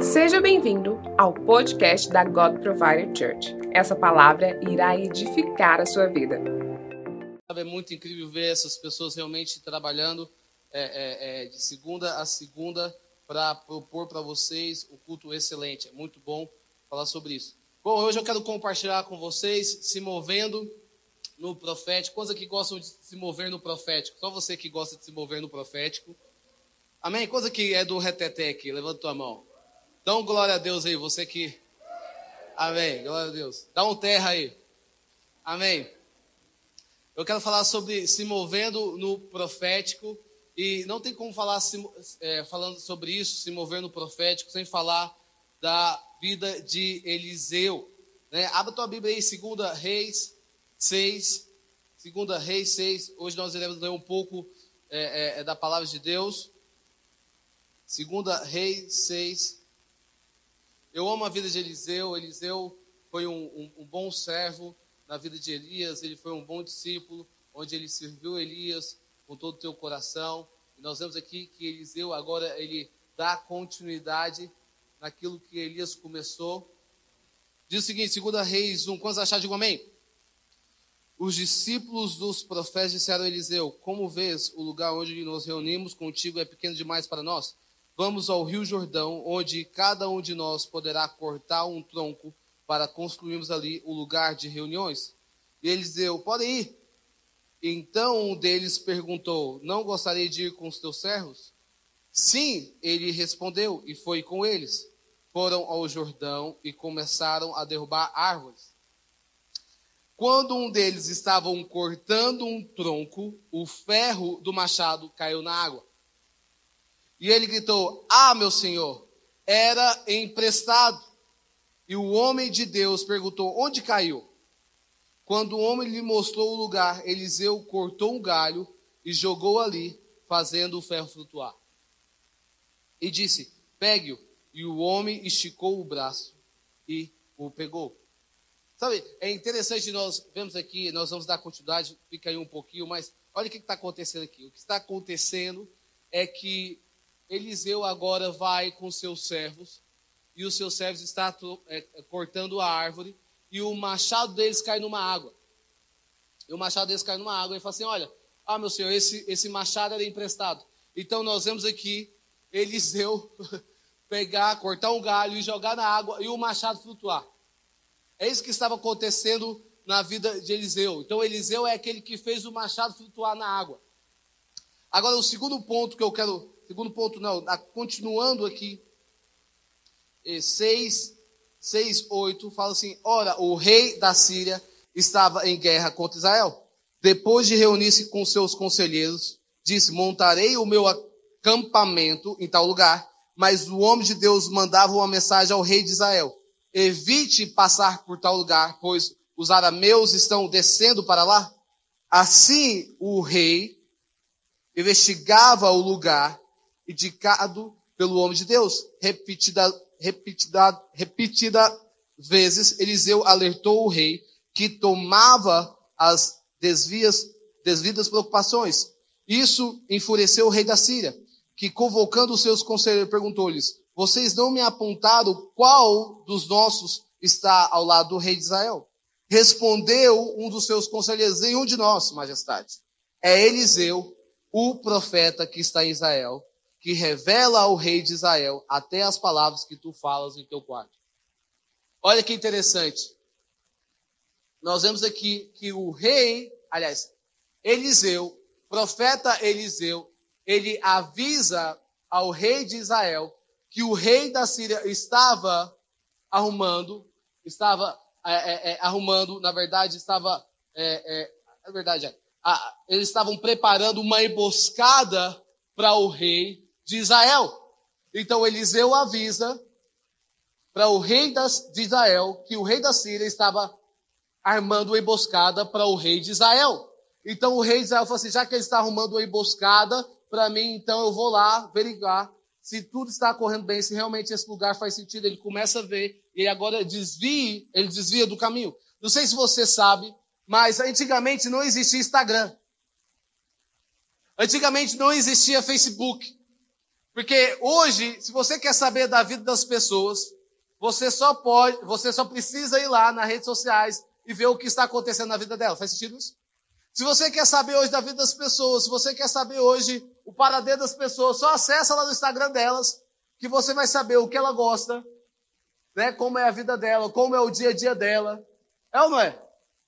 Seja bem-vindo ao podcast da God Provider Church. Essa palavra irá edificar a sua vida. É muito incrível ver essas pessoas realmente trabalhando é, é, é, de segunda a segunda para propor para vocês o culto excelente. É muito bom falar sobre isso. Bom, hoje eu quero compartilhar com vocês se movendo no profético. Quantos aqui gostam de se mover no profético? Só você que gosta de se mover no profético. Amém? Coisa que é do reteté aqui, levanta tua mão. Dá um glória a Deus aí, você que. Amém, glória a Deus. Dá um terra aí. Amém. Eu quero falar sobre se movendo no profético. E não tem como falar se, é, falando sobre isso, se mover no profético, sem falar da vida de Eliseu. Né? Abra tua Bíblia aí, 2 Reis 6. 2 Reis 6. Hoje nós iremos ler um pouco é, é, da palavra de Deus. 2 Reis 6. Eu amo a vida de Eliseu. Eliseu foi um, um, um, bom servo na vida de Elias. Ele foi um bom discípulo, onde ele serviu Elias com todo o teu coração. E nós vemos aqui que Eliseu agora ele dá continuidade naquilo que Elias começou. Diz o seguinte, 2 Reis 1, quantos acharam? Digo amém. Os discípulos dos profetas disseram a Eliseu: Como vês, o lugar onde nos reunimos contigo é pequeno demais para nós? Vamos ao Rio Jordão, onde cada um de nós poderá cortar um tronco para construirmos ali o lugar de reuniões. E Eliseu: Podem ir. Então um deles perguntou: Não gostaria de ir com os teus servos? Sim, ele respondeu, e foi com eles. Foram ao Jordão e começaram a derrubar árvores. Quando um deles estava cortando um tronco, o ferro do machado caiu na água. E ele gritou: Ah, meu senhor, era emprestado. E o homem de Deus perguntou: Onde caiu? Quando o homem lhe mostrou o lugar, Eliseu cortou um galho e jogou ali, fazendo o ferro flutuar. E disse: Pegue-o. E o homem esticou o braço e o pegou. Sabe, é interessante nós vemos aqui, nós vamos dar continuidade, fica aí um pouquinho, mas olha o que está acontecendo aqui. O que está acontecendo é que Eliseu agora vai com seus servos, e os seus servos estão é, cortando a árvore, e o machado deles cai numa água. E o machado deles cai numa água, e fala assim: Olha, ah, meu senhor, esse, esse machado era emprestado. Então nós vemos aqui Eliseu pegar, cortar um galho e jogar na água, e o machado flutuar. É isso que estava acontecendo na vida de Eliseu. Então Eliseu é aquele que fez o machado flutuar na água. Agora o segundo ponto que eu quero, segundo ponto não, continuando aqui, 6 6, 8, fala assim: Ora, o rei da Síria estava em guerra contra Israel. Depois de reunir-se com seus conselheiros, disse: Montarei o meu acampamento em tal lugar. Mas o homem de Deus mandava uma mensagem ao rei de Israel: Evite passar por tal lugar, pois os arameus estão descendo para lá. Assim o rei investigava o lugar indicado pelo homem de Deus. Repetida, repetida, repetida vezes, Eliseu alertou o rei que tomava as desvias, desvidas preocupações. Isso enfureceu o rei da Síria, que convocando os seus conselheiros perguntou-lhes: Vocês não me apontaram qual dos nossos está ao lado do rei de Israel? Respondeu um dos seus conselheiros: Nenhum de nós, majestade. É Eliseu, o profeta que está em Israel que revela ao rei de Israel até as palavras que tu falas em teu quarto. Olha que interessante. Nós vemos aqui que o rei, aliás, Eliseu, profeta Eliseu, ele avisa ao rei de Israel que o rei da Síria estava arrumando, estava é, é, é, arrumando, na verdade, estava, é, é, na verdade, é, a, eles estavam preparando uma emboscada para o rei de Israel. Então Eliseu avisa para o rei de Israel que o rei da Síria estava armando uma emboscada para o rei de Israel. Então o rei de Israel falou assim: já que ele está arrumando uma emboscada para mim, então eu vou lá verificar se tudo está correndo bem, se realmente esse lugar faz sentido. Ele começa a ver e agora desvia, ele desvia do caminho. Não sei se você sabe, mas antigamente não existia Instagram. Antigamente não existia Facebook. Porque hoje, se você quer saber da vida das pessoas, você só pode, você só precisa ir lá nas redes sociais e ver o que está acontecendo na vida dela. Faz sentido isso? Se você quer saber hoje da vida das pessoas, se você quer saber hoje o paradeiro das pessoas, só acessa lá no Instagram delas, que você vai saber o que ela gosta, né? Como é a vida dela, como é o dia a dia dela. É ou não é?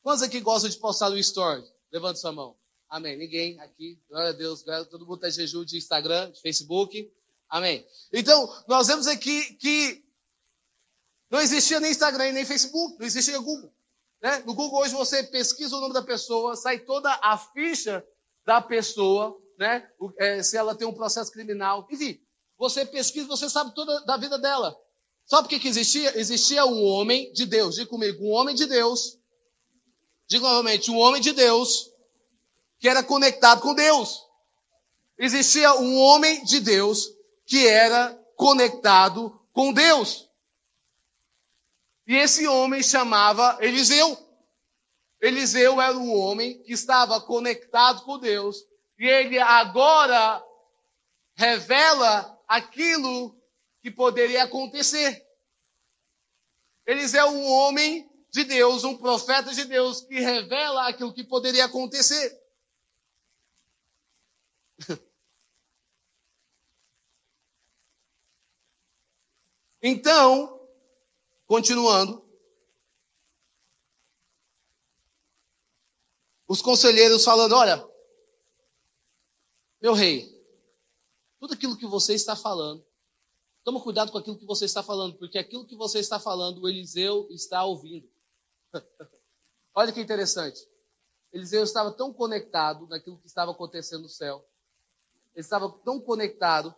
Quantos aqui gostam de postar no story? Levante sua mão. Amém. Ninguém aqui. Glória a Deus. Todo mundo está jejum de Instagram, de Facebook. Amém. Então, nós vemos aqui que não existia nem Instagram nem Facebook, não existia Google. Né? No Google hoje você pesquisa o nome da pessoa, sai toda a ficha da pessoa, né? É, se ela tem um processo criminal. Enfim, você pesquisa, você sabe toda da vida dela. Sabe o que, que existia? Existia um homem de Deus. Diga comigo, um homem de Deus. Diga novamente, um homem de Deus que era conectado com Deus. Existia um homem de Deus que era conectado com Deus. E esse homem chamava Eliseu. Eliseu era um homem que estava conectado com Deus. E ele agora revela aquilo que poderia acontecer. Eliseu é um homem de Deus, um profeta de Deus, que revela aquilo que poderia acontecer. Então, continuando, os conselheiros falando: olha, meu rei, tudo aquilo que você está falando, toma cuidado com aquilo que você está falando, porque aquilo que você está falando, o Eliseu está ouvindo. olha que interessante. Eliseu estava tão conectado naquilo que estava acontecendo no céu. Ele estava tão conectado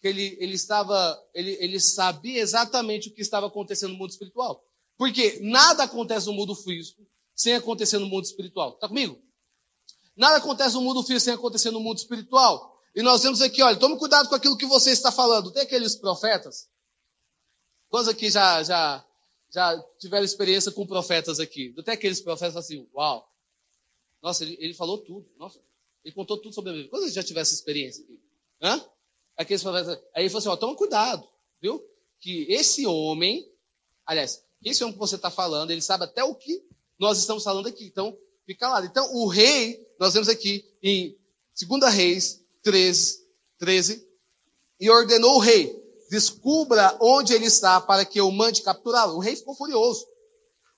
que ele, ele estava, ele, ele sabia exatamente o que estava acontecendo no mundo espiritual. Porque nada acontece no mundo físico sem acontecer no mundo espiritual. Está comigo? Nada acontece no mundo físico sem acontecer no mundo espiritual. E nós vemos aqui, olha, tome cuidado com aquilo que você está falando. Tem aqueles profetas? Quantos aqui já, já, já tiveram experiência com profetas aqui? Tem aqueles profetas assim, uau. Nossa, ele, ele falou tudo. Nossa, ele contou tudo sobre a Bíblia. Quantos já tiveram essa experiência aqui? Hã? Aqueles. Aí ele falou assim: ó, toma cuidado, viu? Que esse homem, aliás, esse homem que você está falando, ele sabe até o que nós estamos falando aqui. Então, fica lá. Então, o rei, nós vemos aqui em 2 Reis 13, 13, e ordenou o rei: descubra onde ele está para que eu mande capturá-lo. O rei ficou furioso.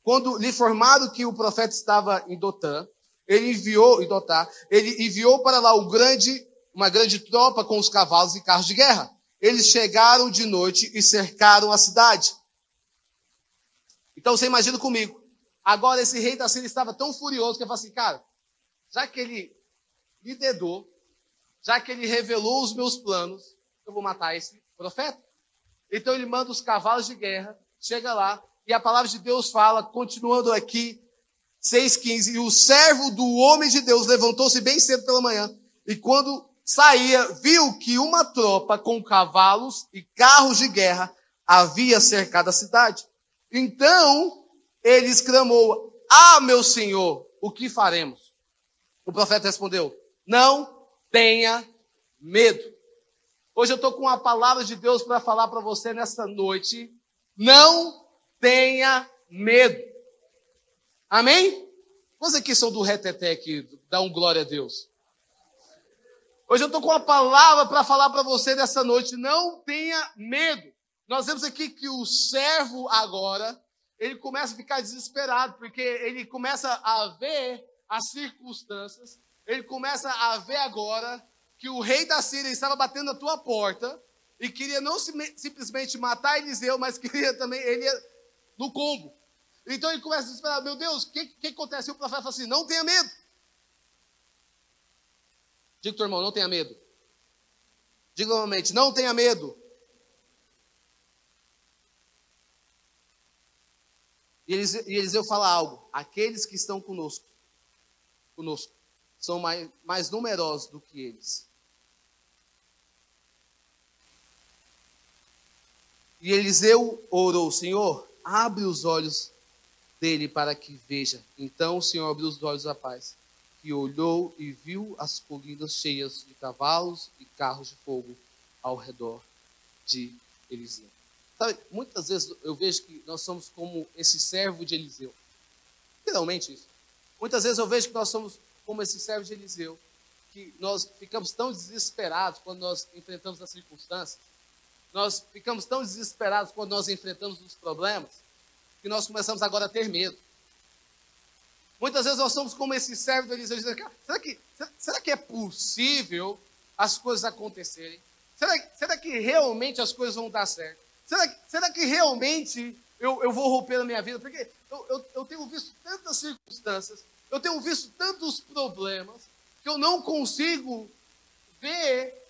Quando lhe informaram que o profeta estava em Dotã, ele enviou, em Dotá, ele enviou para lá grande uma grande tropa com os cavalos e carros de guerra. Eles chegaram de noite e cercaram a cidade. Então você imagina comigo. Agora esse rei da Síria estava tão furioso que ele falou assim, cara, já que ele me dedou, já que ele revelou os meus planos, eu vou matar esse profeta. Então ele manda os cavalos de guerra, chega lá, e a palavra de Deus fala, continuando aqui, 6,15, e o servo do homem de Deus levantou-se bem cedo pela manhã, e quando saía, viu que uma tropa com cavalos e carros de guerra havia cercado a cidade. Então ele exclamou: Ah, meu senhor, o que faremos? O profeta respondeu: Não tenha medo. Hoje eu estou com uma palavra de Deus para falar para você nesta noite. Não tenha medo. Amém? Quantos aqui são do reteté aqui? Dá um glória a Deus. Hoje eu estou com uma palavra para falar para você nessa noite. Não tenha medo. Nós vemos aqui que o servo agora, ele começa a ficar desesperado, porque ele começa a ver as circunstâncias, ele começa a ver agora que o rei da Síria estava batendo na tua porta e queria não simplesmente matar Eliseu, mas queria também ele no combo. Então ele começa a desesperar: Meu Deus, o que, que acontece? E o profeta fala assim: Não tenha medo. Diga teu irmão, não tenha medo. Diga novamente, não tenha medo. E Eliseu fala algo. Aqueles que estão conosco, conosco, são mais, mais numerosos do que eles. E Eliseu orou, Senhor, abre os olhos dele para que veja. Então o Senhor abriu os olhos da paz e olhou e viu as colinas cheias de cavalos e carros de fogo ao redor de Eliseu. Sabe, muitas vezes eu vejo que nós somos como esse servo de Eliseu. Literalmente isso. Muitas vezes eu vejo que nós somos como esse servo de Eliseu, que nós ficamos tão desesperados quando nós enfrentamos as circunstâncias, nós ficamos tão desesperados quando nós enfrentamos os problemas, que nós começamos agora a ter medo. Muitas vezes nós somos como esse servo de Eliseu, dizendo, será que, será que é possível as coisas acontecerem? Será, será que realmente as coisas vão dar certo? Será, será que realmente eu, eu vou romper a minha vida? Porque eu, eu, eu tenho visto tantas circunstâncias, eu tenho visto tantos problemas, que eu não consigo ver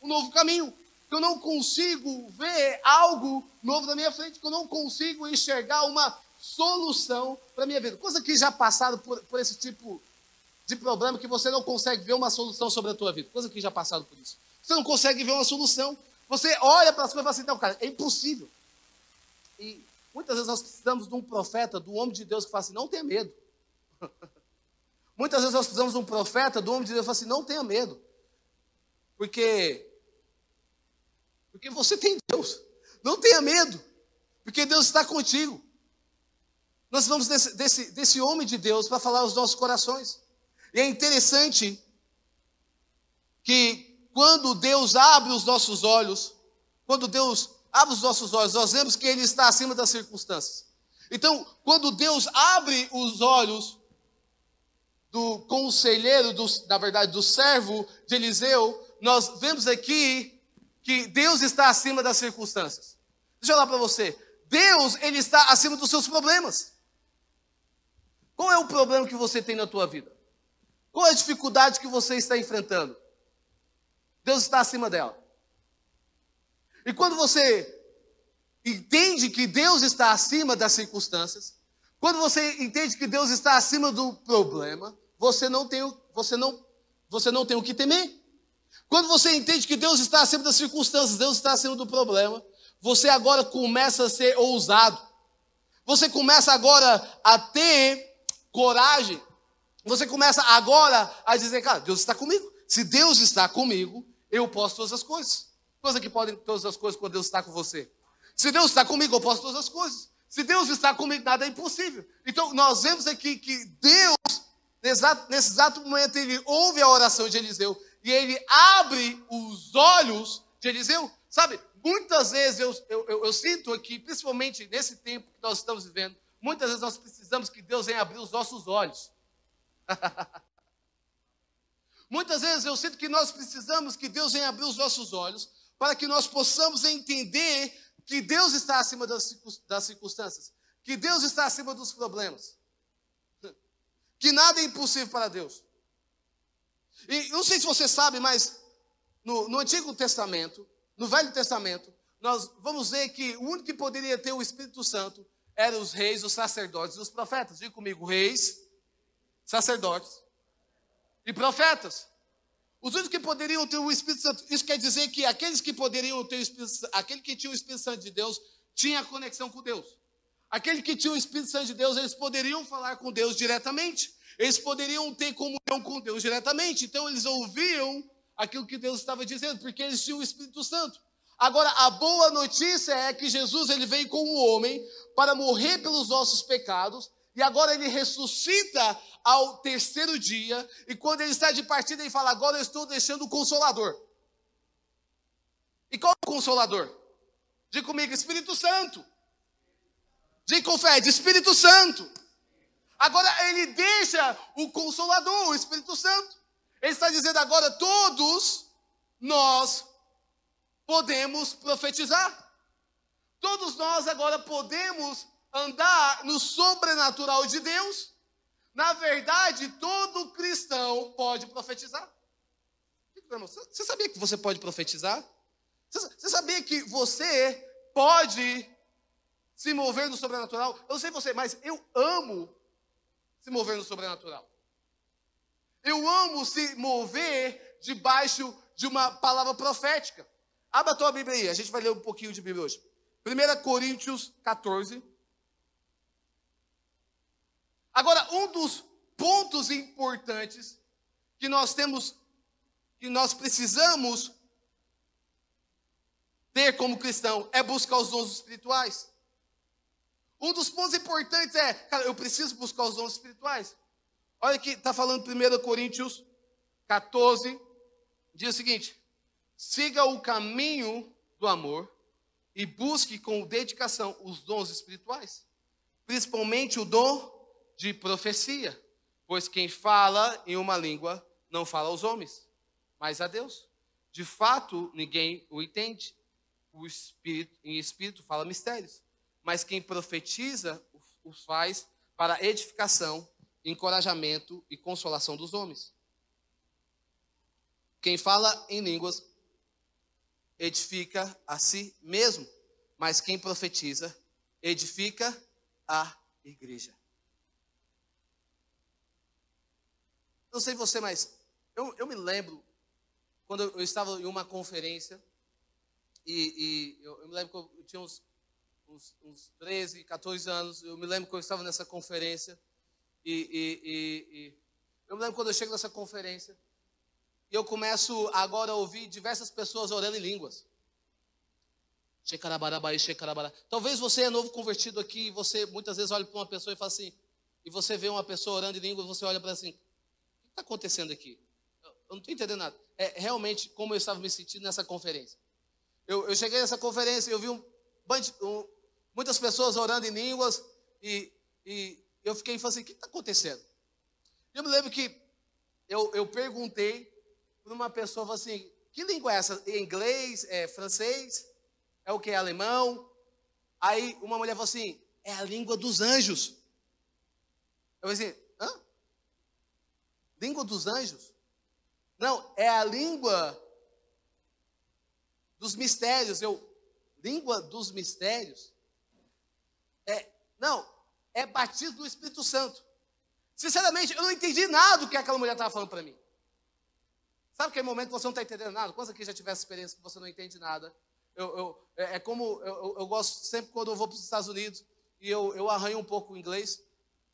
um novo caminho, que eu não consigo ver algo novo na minha frente, que eu não consigo enxergar uma solução para a minha vida. Coisa que já passaram por, por esse tipo de problema que você não consegue ver uma solução sobre a tua vida. Coisa que já passaram por isso. Você não consegue ver uma solução. Você olha para as coisas e fala assim, não, cara, é impossível. E muitas vezes nós precisamos de um profeta, do homem de Deus que fala assim, não tenha medo. muitas vezes nós precisamos de um profeta, do homem de Deus que fala assim, não tenha medo. Porque, porque você tem Deus. Não tenha medo. Porque Deus está contigo. Nós vamos desse, desse, desse homem de Deus para falar aos nossos corações. E é interessante que quando Deus abre os nossos olhos, quando Deus abre os nossos olhos, nós vemos que Ele está acima das circunstâncias. Então, quando Deus abre os olhos do conselheiro, do, na verdade, do servo de Eliseu, nós vemos aqui que Deus está acima das circunstâncias. Deixa eu falar para você. Deus, Ele está acima dos seus problemas. Qual é o problema que você tem na tua vida? Qual é a dificuldade que você está enfrentando? Deus está acima dela. E quando você entende que Deus está acima das circunstâncias, quando você entende que Deus está acima do problema, você não tem, você não, você não tem o que temer. Quando você entende que Deus está acima das circunstâncias, Deus está acima do problema, você agora começa a ser ousado. Você começa agora a ter coragem. Você começa agora a dizer, cara, Deus está comigo. Se Deus está comigo, eu posso todas as coisas. Coisa que podem todas as coisas quando Deus está com você. Se Deus está comigo, eu posso todas as coisas. Se Deus está comigo, nada é impossível. Então, nós vemos aqui que Deus, nesse exato momento, ele ouve a oração de Eliseu e ele abre os olhos de Eliseu. Sabe, muitas vezes eu, eu, eu, eu sinto aqui, principalmente nesse tempo que nós estamos vivendo, muitas vezes nós precisamos que Deus venha abrir os nossos olhos. Muitas vezes eu sinto que nós precisamos que Deus venha abrir os nossos olhos para que nós possamos entender que Deus está acima das, circunstâncias, que Deus está acima dos problemas, que nada é impossível para Deus. E não sei se você sabe, mas no, no Antigo Testamento, no Velho Testamento, nós vamos ver que o único que poderia ter o Espírito Santo eram os reis, os sacerdotes e os profetas. Diga comigo, reis, sacerdotes e profetas. Os únicos que poderiam ter o Espírito Santo, isso quer dizer que aqueles que poderiam ter o Espírito Santo, aquele que tinha o Espírito Santo de Deus, tinha conexão com Deus. Aquele que tinha o Espírito Santo de Deus, eles poderiam falar com Deus diretamente. Eles poderiam ter comunhão com Deus diretamente. Então eles ouviam aquilo que Deus estava dizendo, porque eles tinham o Espírito Santo. Agora, a boa notícia é que Jesus ele veio como homem para morrer pelos nossos pecados e agora ele ressuscita ao terceiro dia, e quando ele está de partida, ele fala: Agora eu estou deixando o consolador. E qual é o consolador? Diga comigo, Espírito Santo. Diga com fé, Espírito Santo. Agora ele deixa o consolador, o Espírito Santo. Ele está dizendo agora: todos nós podemos profetizar. Todos nós agora podemos andar no sobrenatural de Deus. Na verdade, todo cristão pode profetizar. Você sabia que você pode profetizar? Você sabia que você pode se mover no sobrenatural? Eu não sei você, mas eu amo se mover no sobrenatural. Eu amo se mover debaixo de uma palavra profética. Abra a tua Bíblia aí, a gente vai ler um pouquinho de Bíblia hoje. 1 Coríntios 14, Agora, um dos pontos importantes que nós temos, que nós precisamos ter como cristão é buscar os dons espirituais. Um dos pontos importantes é, cara, eu preciso buscar os dons espirituais. Olha que está falando 1 Coríntios 14, diz o seguinte: siga o caminho do amor e busque com dedicação os dons espirituais, principalmente o dom de profecia, pois quem fala em uma língua não fala aos homens, mas a Deus. De fato, ninguém o entende. O espírito em espírito fala mistérios, mas quem profetiza os faz para edificação, encorajamento e consolação dos homens. Quem fala em línguas edifica a si mesmo, mas quem profetiza edifica a igreja. Não sei você, mas eu, eu me lembro quando eu, estava em uma conferência e, e eu, eu, me lembro que eu, tinha uns, uns, uns 13, 14 anos. Eu me lembro que eu estava nessa conferência e, e, e eu me lembro quando eu chego nessa conferência e eu começo agora a ouvir diversas pessoas orando em línguas. Talvez você é novo convertido aqui e você muitas vezes olha para uma pessoa e fala assim, e você vê uma pessoa orando em línguas, você olha para assim, o que está acontecendo aqui? Eu não estou entendendo nada. É realmente como eu estava me sentindo nessa conferência. Eu, eu cheguei nessa conferência e eu vi um, um, muitas pessoas orando em línguas e, e eu fiquei falei assim, o que está acontecendo? Eu me lembro que eu, eu perguntei para uma pessoa, assim, que língua é essa? É inglês? É francês? É o que? É alemão? Aí uma mulher falou assim, é a língua dos anjos. Eu falei assim, hã? Língua dos anjos? Não, é a língua dos mistérios. Eu, língua dos mistérios? É, não, é batismo do Espírito Santo. Sinceramente, eu não entendi nada do que aquela mulher estava falando para mim. Sabe aquele momento que você não está entendendo nada? Quantos aqui já tivesse experiência que você não entende nada? Eu, eu, é, é como eu, eu, gosto sempre quando eu vou para os Estados Unidos e eu, eu arranho um pouco o inglês,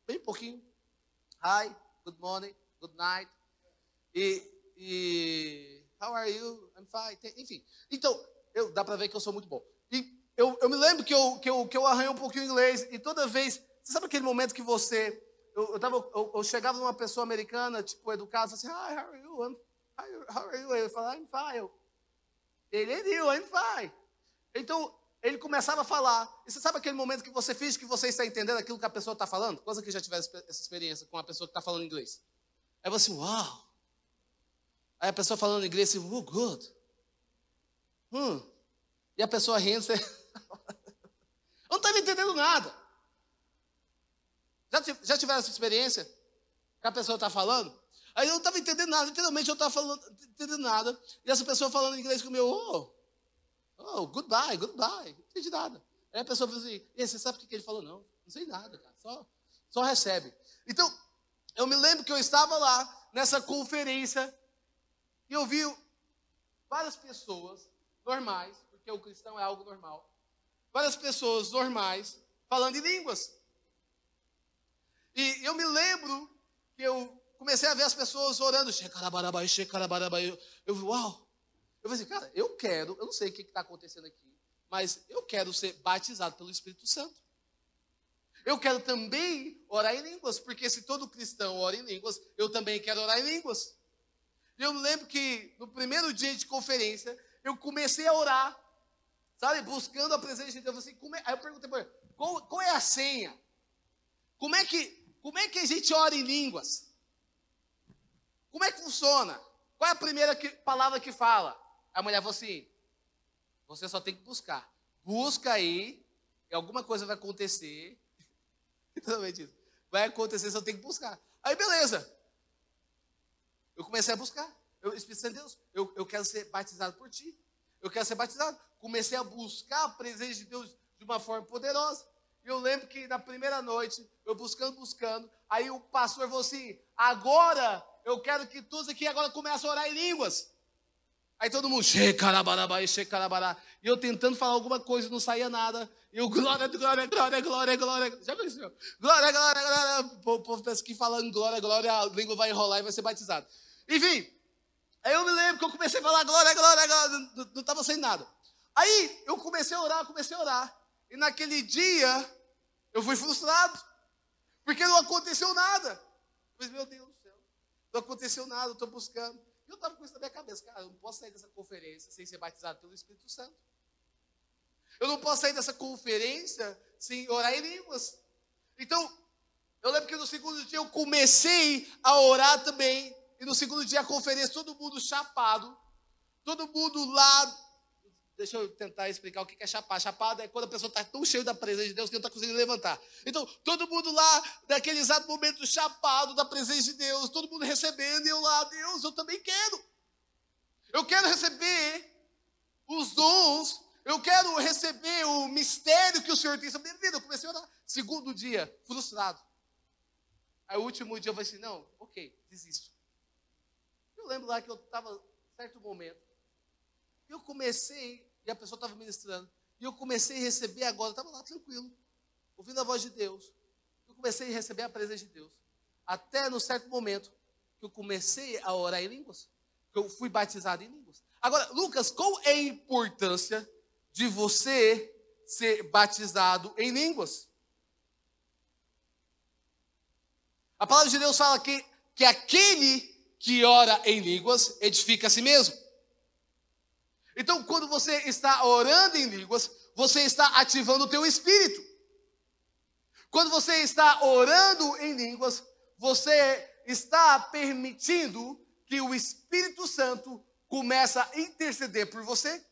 bem pouquinho. Hi, good morning, good night. E, e how are you? I'm fine. Enfim, então, eu, dá para ver que eu sou muito bom. Eu, eu me lembro que eu, que, eu, que eu arranho um pouquinho inglês e toda vez, você sabe aquele momento que você, eu, eu, tava, eu, eu chegava numa pessoa americana, tipo, educada, assim, hi, how are you? I'm How are you? Ele falava, I'm fine. Ele new, I'm fine. Então, ele começava a falar. E você sabe aquele momento que você finge que você está entendendo aquilo que a pessoa está falando? Quantos que já tiveram essa experiência com uma pessoa que está falando inglês? Aí você, uau. Aí a pessoa falando inglês, assim, oh, good. Hum. E a pessoa rindo, você... Eu não estava entendendo nada. Já, já tiveram essa experiência? Que a pessoa está falando? Aí eu não estava entendendo nada, literalmente eu estava falando, entendendo nada. E essa pessoa falando inglês comigo, oh, oh, goodbye, goodbye. Não entendi nada. Aí a pessoa falou assim, e você sabe o que ele falou? Não, não sei nada, cara, só, só recebe. Então, eu me lembro que eu estava lá, nessa conferência, e eu vi várias pessoas normais, porque o cristão é algo normal, várias pessoas normais falando em línguas. E eu me lembro que eu comecei a ver as pessoas orando, eu, eu vi, uau. Eu falei assim, cara, eu quero, eu não sei o que está acontecendo aqui, mas eu quero ser batizado pelo Espírito Santo. Eu quero também orar em línguas, porque se todo cristão ora em línguas, eu também quero orar em línguas. E eu lembro que no primeiro dia de conferência, eu comecei a orar, sabe, buscando a presença de Deus. Assim, é? Aí eu perguntei para ele, qual, qual é a senha? Como é, que, como é que a gente ora em línguas? Como é que funciona? Qual é a primeira que, palavra que fala? A mulher falou assim: você só tem que buscar. Busca aí, e alguma coisa vai acontecer. Vai acontecer, só tem que buscar. Aí, beleza. Eu comecei a buscar. Eu, Espírito Santo de Deus, eu, eu quero ser batizado por ti. Eu quero ser batizado. Comecei a buscar a presença de Deus de uma forma poderosa. E eu lembro que na primeira noite, eu buscando, buscando, aí o pastor falou assim: agora eu quero que todos aqui agora comecem a orar em línguas. Aí todo mundo, xecarabarabá, xecarabará. E eu tentando falar alguma coisa, não saía nada. E eu, glória, glória, glória, glória, glória. Já pensou? Glória, glória, glória. O povo pensa que falando glória, glória, a língua vai enrolar e vai ser batizado. Enfim, aí eu me lembro que eu comecei a falar glória, glória, glória. Não estava sem nada. Aí eu comecei a orar, comecei a orar. E naquele dia eu fui frustrado. Porque não aconteceu nada. Mas, meu Deus do céu, não aconteceu nada, eu estou buscando. Eu estava com isso na minha cabeça, cara, eu não posso sair dessa conferência sem ser batizado pelo Espírito Santo. Eu não posso sair dessa conferência sem orar em línguas. Então, eu lembro que no segundo dia eu comecei a orar também. E no segundo dia a conferência, todo mundo chapado. Todo mundo lá Deixa eu tentar explicar o que é chapar. Chapado é quando a pessoa está tão cheia da presença de Deus que não está conseguindo levantar. Então, todo mundo lá, naquele exato momento, chapado da presença de Deus, todo mundo recebendo, e eu lá, Deus, eu também quero. Eu quero receber os dons, eu quero receber o mistério que o Senhor tem sobre a minha vida. Eu comecei a orar. Segundo dia, frustrado. Aí, o último dia, eu falei assim: não, ok, desisto. Eu lembro lá que eu estava, certo momento, eu comecei e a pessoa estava ministrando. E eu comecei a receber agora, estava lá tranquilo, ouvindo a voz de Deus. Eu comecei a receber a presença de Deus. Até no certo momento que eu comecei a orar em línguas, que eu fui batizado em línguas. Agora, Lucas, qual é a importância de você ser batizado em línguas? A palavra de Deus fala que, que aquele que ora em línguas edifica a si mesmo. Então, quando você está orando em línguas, você está ativando o teu espírito. Quando você está orando em línguas, você está permitindo que o Espírito Santo comece a interceder por você.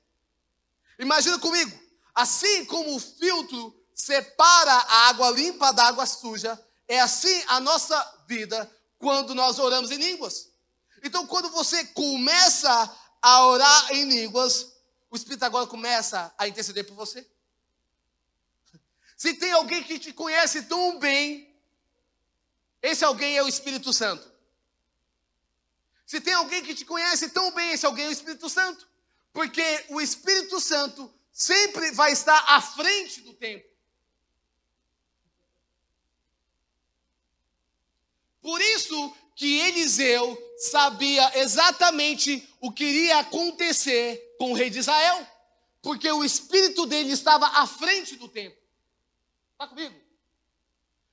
Imagina comigo, assim como o filtro separa a água limpa da água suja, é assim a nossa vida quando nós oramos em línguas. Então, quando você começa a orar em línguas, o Espírito agora começa a interceder por você. Se tem alguém que te conhece tão bem, esse alguém é o Espírito Santo. Se tem alguém que te conhece tão bem, esse alguém é o Espírito Santo. Porque o Espírito Santo sempre vai estar à frente do tempo. Por isso que Eliseu sabia exatamente o que iria acontecer com o rei de Israel, porque o espírito dele estava à frente do tempo. Está comigo?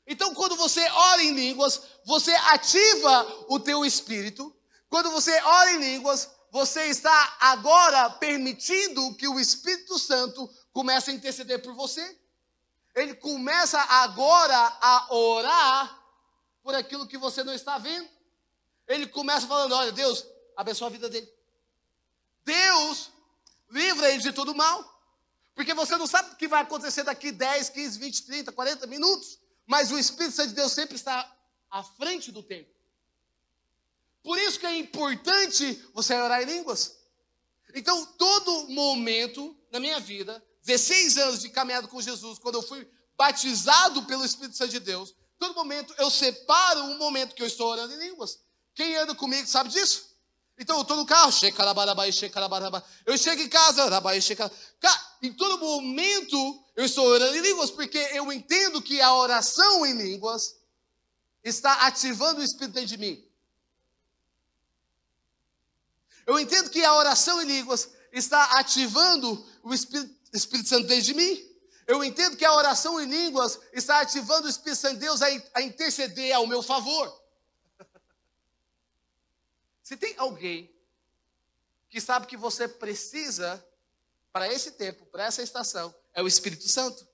Então, quando você ora em línguas, você ativa o teu espírito. Quando você ora em línguas, você está agora permitindo que o Espírito Santo comece a interceder por você. Ele começa agora a orar por aquilo que você não está vendo. Ele começa falando: Olha, Deus, abençoa a vida dele. Deus livra ele de todo mal. Porque você não sabe o que vai acontecer daqui 10, 15, 20, 30, 40 minutos. Mas o Espírito Santo de Deus sempre está à frente do tempo. Por isso que é importante você orar em línguas. Então, todo momento na minha vida, 16 anos de caminhada com Jesus, quando eu fui batizado pelo Espírito Santo de Deus, todo momento eu separo um momento que eu estou orando em línguas. Quem anda comigo sabe disso? Então eu estou no carro, eu chego em casa, em todo momento eu estou orando em línguas, porque eu entendo que a oração em línguas está ativando o Espírito dentro de mim. Eu entendo que a oração em línguas está ativando o Espírito, Espírito Santo dentro de mim. Eu entendo que a oração em línguas está ativando o Espírito Santo de Deus a, a interceder ao meu favor. Se tem alguém que sabe que você precisa para esse tempo, para essa estação, é o Espírito Santo.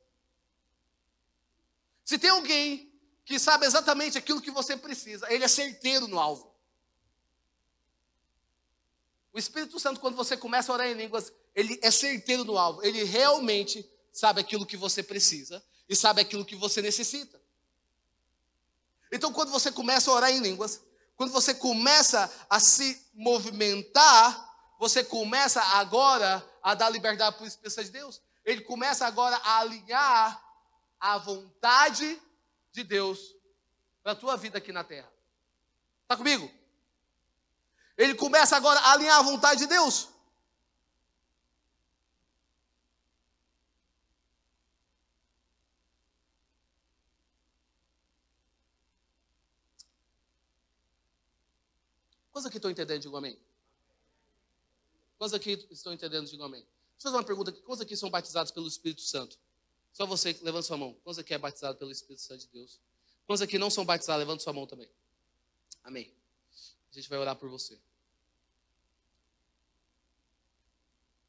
Se tem alguém que sabe exatamente aquilo que você precisa, ele é certeiro no alvo. O Espírito Santo, quando você começa a orar em línguas, ele é certeiro no alvo. Ele realmente sabe aquilo que você precisa e sabe aquilo que você necessita. Então, quando você começa a orar em línguas, quando você começa a se movimentar, você começa agora a dar liberdade para o Espírito de Deus. Ele começa agora a alinhar a vontade de Deus para a tua vida aqui na terra. Está comigo? Ele começa agora a alinhar a vontade de Deus. Quantos aqui estão entendendo? Digam amém. Quantos aqui estão entendendo? Digam amém. eu fazer uma pergunta aqui. Quantos aqui são batizados pelo Espírito Santo? Só você, levanta sua mão. Quantos aqui é batizado pelo Espírito Santo de Deus? Quantos aqui não são batizados? Levanta sua mão também. Amém. A gente vai orar por você.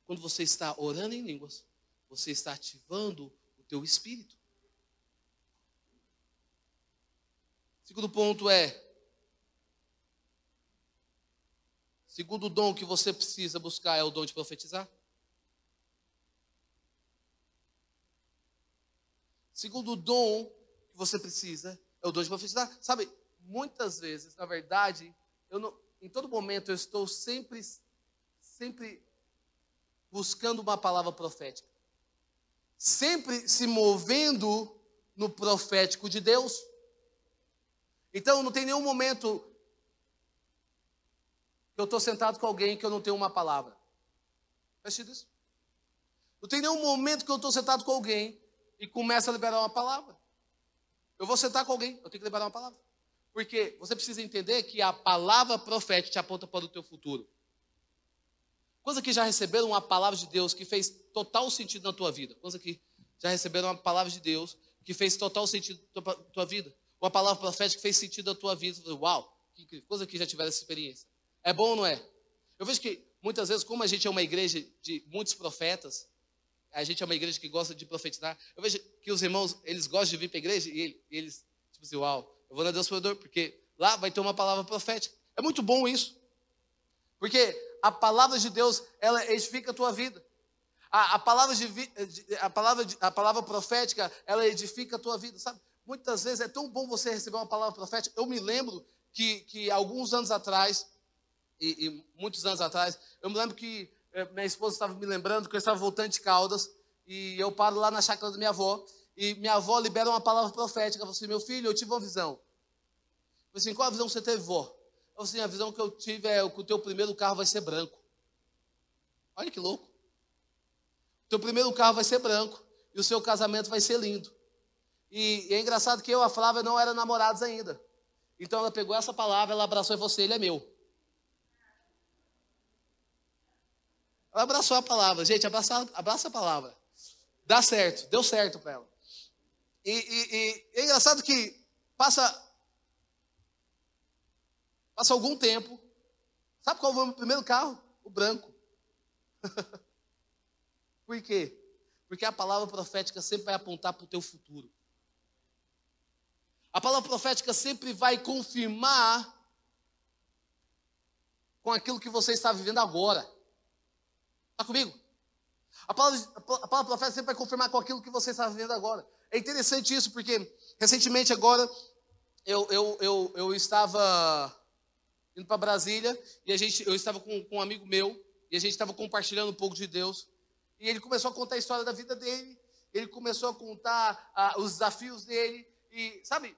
Quando você está orando em línguas, você está ativando o teu espírito. Segundo ponto é, segundo dom que você precisa buscar é o dom de profetizar. Segundo dom que você precisa é o dom de profetizar. Sabe, muitas vezes, na verdade, eu não, em todo momento eu estou sempre, sempre buscando uma palavra profética. Sempre se movendo no profético de Deus. Então, não tem nenhum momento eu estou sentado com alguém que eu não tenho uma palavra. Faz isso? Não tem nenhum momento que eu estou sentado com alguém e começa a liberar uma palavra. Eu vou sentar com alguém, eu tenho que liberar uma palavra. Porque você precisa entender que a palavra profética te aponta para o teu futuro. Quantos aqui já receberam uma palavra de Deus que fez total sentido na tua vida? Quantos aqui já receberam uma palavra de Deus que fez total sentido na tua vida? Uma palavra profética que fez sentido na tua vida? Uau, que incrível. Quantos aqui já tiveram essa experiência? É bom ou não é? Eu vejo que muitas vezes, como a gente é uma igreja de muitos profetas, a gente é uma igreja que gosta de profetizar. Eu vejo que os irmãos, eles gostam de vir para a igreja e eles, tipo assim, uau, eu vou na Deus Provedor, porque lá vai ter uma palavra profética. É muito bom isso. Porque a palavra de Deus, ela edifica a tua vida. A, a palavra, de, a, palavra, a palavra profética, ela edifica a tua vida, sabe? Muitas vezes é tão bom você receber uma palavra profética. Eu me lembro que, que alguns anos atrás, e, e muitos anos atrás, eu me lembro que eh, minha esposa estava me lembrando que eu estava voltando de Caldas, e eu paro lá na chácara da minha avó, e minha avó libera uma palavra profética. Ela falou assim: Meu filho, eu tive uma visão. Eu falei assim: Qual a visão que você teve, vó? Então, assim, a visão que eu tive é que o teu primeiro carro vai ser branco. Olha que louco. O teu primeiro carro vai ser branco e o seu casamento vai ser lindo. E, e é engraçado que eu e a Flávia não eram namorados ainda. Então ela pegou essa palavra, ela abraçou e você, ele é meu. Ela abraçou a palavra. Gente, abraça, abraça a palavra. Dá certo, deu certo para ela. E, e, e é engraçado que passa Passa algum tempo. Sabe qual foi o meu primeiro carro? O branco. Por quê? Porque a palavra profética sempre vai apontar para o teu futuro. A palavra profética sempre vai confirmar com aquilo que você está vivendo agora. Está comigo? A palavra, a palavra profética sempre vai confirmar com aquilo que você está vivendo agora. É interessante isso, porque recentemente agora eu, eu, eu, eu estava indo para Brasília, e a gente, eu estava com, com um amigo meu, e a gente estava compartilhando um pouco de Deus. E ele começou a contar a história da vida dele, ele começou a contar ah, os desafios dele, e sabe,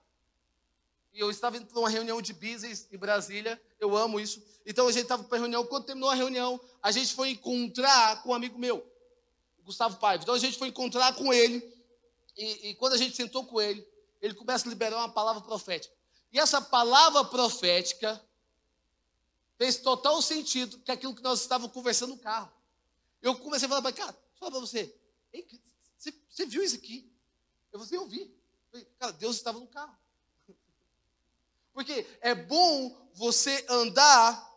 e eu estava indo para uma reunião de business em Brasília, eu amo isso. Então a gente estava para a reunião, quando terminou a reunião, a gente foi encontrar com um amigo meu, Gustavo Paiva. Então a gente foi encontrar com ele, e, e quando a gente sentou com ele, ele começa a liberar uma palavra profética. E essa palavra profética fez total sentido que aquilo que nós estávamos conversando no carro. Eu comecei a falar para cara, falar para você, você, você, viu isso aqui? Eu falei, eu vi. cara, Deus estava no carro. Porque é bom você andar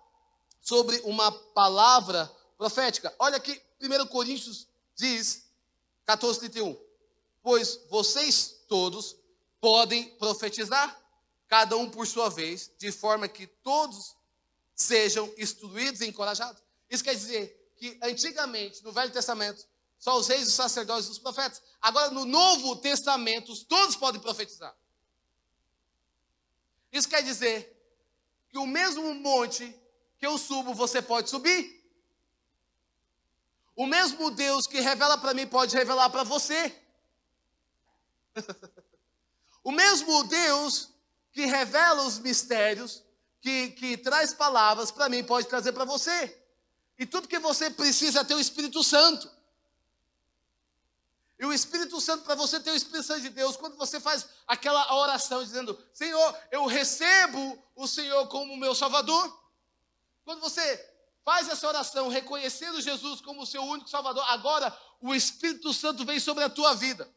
sobre uma palavra profética. Olha aqui, 1 Coríntios diz, 14, 31. Pois vocês todos podem profetizar, cada um por sua vez, de forma que todos sejam instruídos e encorajados. Isso quer dizer que antigamente, no Velho Testamento, só os reis, os sacerdotes e os profetas. Agora, no Novo Testamento, todos podem profetizar. Isso quer dizer que o mesmo monte que eu subo, você pode subir. O mesmo Deus que revela para mim pode revelar para você. o mesmo Deus que revela os mistérios que, que traz palavras para mim, pode trazer para você. E tudo que você precisa é ter o Espírito Santo. E o Espírito Santo, para você ter o Espírito Santo de Deus, quando você faz aquela oração dizendo: Senhor, eu recebo o Senhor como meu Salvador. Quando você faz essa oração reconhecendo Jesus como o seu único Salvador, agora o Espírito Santo vem sobre a tua vida.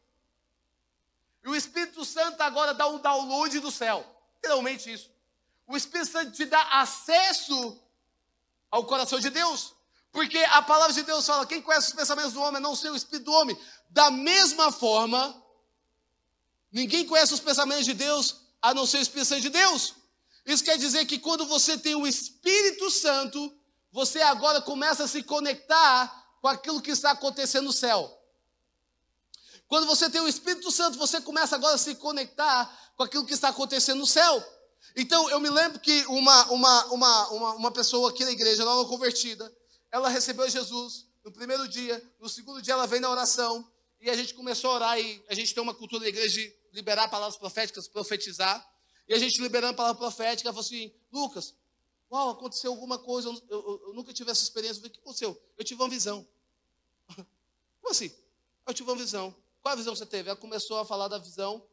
E o Espírito Santo agora dá um download do céu. Literalmente isso. O Espírito Santo te dá acesso ao coração de Deus. Porque a palavra de Deus fala: quem conhece os pensamentos do homem não ser o espírito do homem. Da mesma forma, ninguém conhece os pensamentos de Deus a não ser o Espírito Santo de Deus. Isso quer dizer que quando você tem o Espírito Santo, você agora começa a se conectar com aquilo que está acontecendo no céu. Quando você tem o Espírito Santo, você começa agora a se conectar com aquilo que está acontecendo no céu. Então, eu me lembro que uma, uma, uma, uma, pessoa aqui na igreja, nova convertida, ela recebeu Jesus no primeiro dia, no segundo dia ela vem na oração, e a gente começou a orar, e a gente tem uma cultura na igreja de liberar palavras proféticas, profetizar, e a gente liberando a palavra profética, ela falou assim, Lucas, uau, aconteceu alguma coisa, eu, eu, eu nunca tive essa experiência, eu falei, o que aconteceu? Eu tive uma visão. Como assim? Eu tive uma visão. Qual a visão que você teve? Ela começou a falar da visão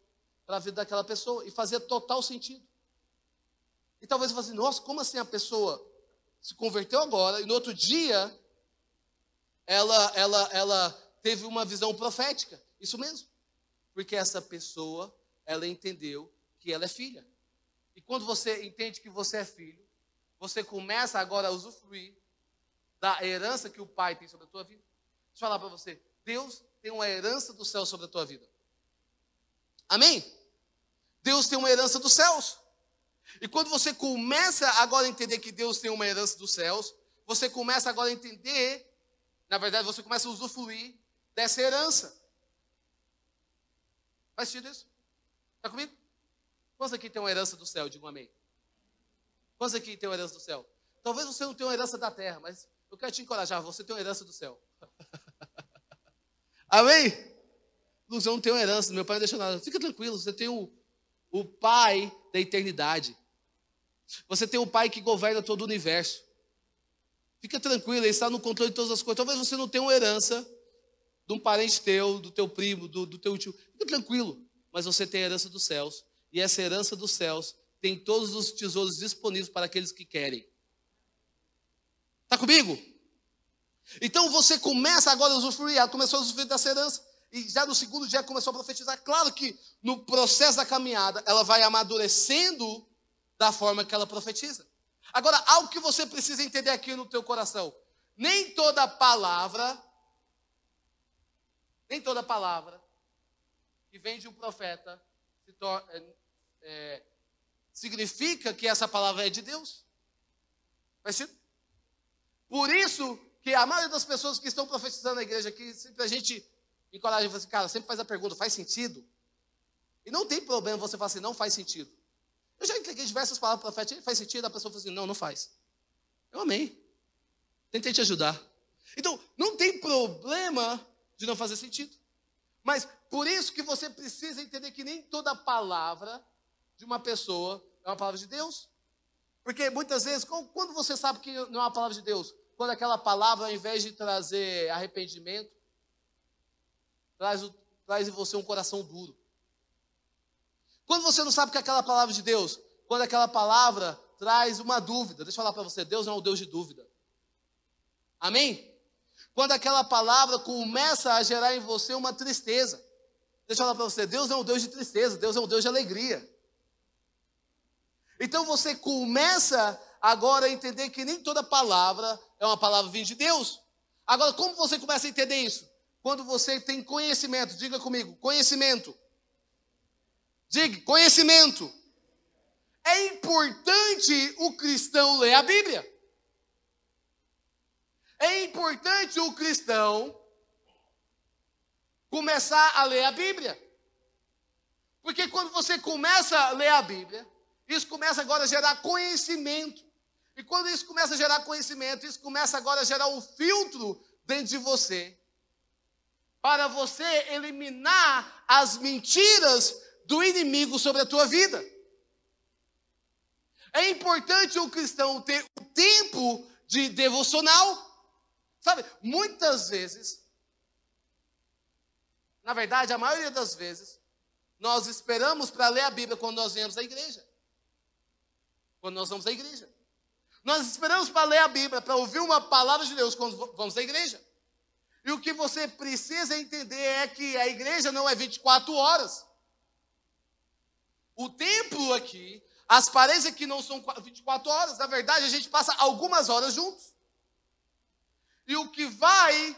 para a vida daquela pessoa e fazia total sentido. E talvez você fale assim, nossa, como assim a pessoa se converteu agora e no outro dia ela, ela, ela teve uma visão profética? Isso mesmo. Porque essa pessoa, ela entendeu que ela é filha. E quando você entende que você é filho, você começa agora a usufruir da herança que o pai tem sobre a tua vida. Deixa eu falar para você, Deus tem uma herança do céu sobre a tua vida. Amém? Deus tem uma herança dos céus. E quando você começa agora a entender que Deus tem uma herança dos céus, você começa agora a entender, na verdade, você começa a usufruir dessa herança. Faz sentido isso? Está comigo? Quantos aqui tem uma herança do céu? Digo amém. Quantos aqui tem uma herança do céu? Talvez você não tenha uma herança da terra, mas eu quero te encorajar, você tem uma herança do céu. Amém? Luz, eu não tenho herança, meu pai não deixou nada. Fica tranquilo, você tem o, o pai da eternidade. Você tem o pai que governa todo o universo. Fica tranquilo, ele está no controle de todas as coisas. Talvez você não tenha uma herança de um parente teu, do teu primo, do, do teu tio. Fica tranquilo, mas você tem a herança dos céus. E essa herança dos céus tem todos os tesouros disponíveis para aqueles que querem. Está comigo? Então você começa agora a usufruir, começou a usufruir dessa herança. E já no segundo dia começou a profetizar. Claro que no processo da caminhada, ela vai amadurecendo da forma que ela profetiza. Agora, algo que você precisa entender aqui no teu coração. Nem toda palavra, nem toda palavra que vem de um profeta é, é, significa que essa palavra é de Deus. Por isso que a maioria das pessoas que estão profetizando na igreja aqui, sempre a gente encoraja e fala assim, cara, sempre faz a pergunta, faz sentido? E não tem problema você falar assim, não faz sentido. Eu já entreguei diversas palavras proféticas, faz sentido? A pessoa fala assim, não, não faz. Eu amei. Tentei te ajudar. Então, não tem problema de não fazer sentido. Mas por isso que você precisa entender que nem toda palavra de uma pessoa é uma palavra de Deus. Porque muitas vezes, quando você sabe que não é uma palavra de Deus? quando aquela palavra, ao invés de trazer arrependimento, traz, traz em você um coração duro. Quando você não sabe que é aquela palavra de Deus, quando aquela palavra traz uma dúvida, deixa eu falar para você, Deus não é um Deus de dúvida. Amém? Quando aquela palavra começa a gerar em você uma tristeza, deixa eu falar para você, Deus não é um Deus de tristeza, Deus é um Deus de alegria. Então você começa agora a entender que nem toda palavra é uma palavra vinda de Deus. Agora, como você começa a entender isso? Quando você tem conhecimento, diga comigo, conhecimento. Diga, conhecimento. É importante o cristão ler a Bíblia. É importante o cristão começar a ler a Bíblia. Porque quando você começa a ler a Bíblia, isso começa agora a gerar conhecimento. E quando isso começa a gerar conhecimento, isso começa agora a gerar um filtro dentro de você, para você eliminar as mentiras do inimigo sobre a tua vida. É importante o cristão ter o tempo de devocional. Sabe, muitas vezes, na verdade, a maioria das vezes, nós esperamos para ler a Bíblia quando nós viemos à igreja. Quando nós vamos à igreja. Nós esperamos para ler a Bíblia, para ouvir uma palavra de Deus quando vamos à igreja. E o que você precisa entender é que a igreja não é 24 horas. O templo aqui, as paredes aqui não são 24 horas. Na verdade, a gente passa algumas horas juntos. E o que vai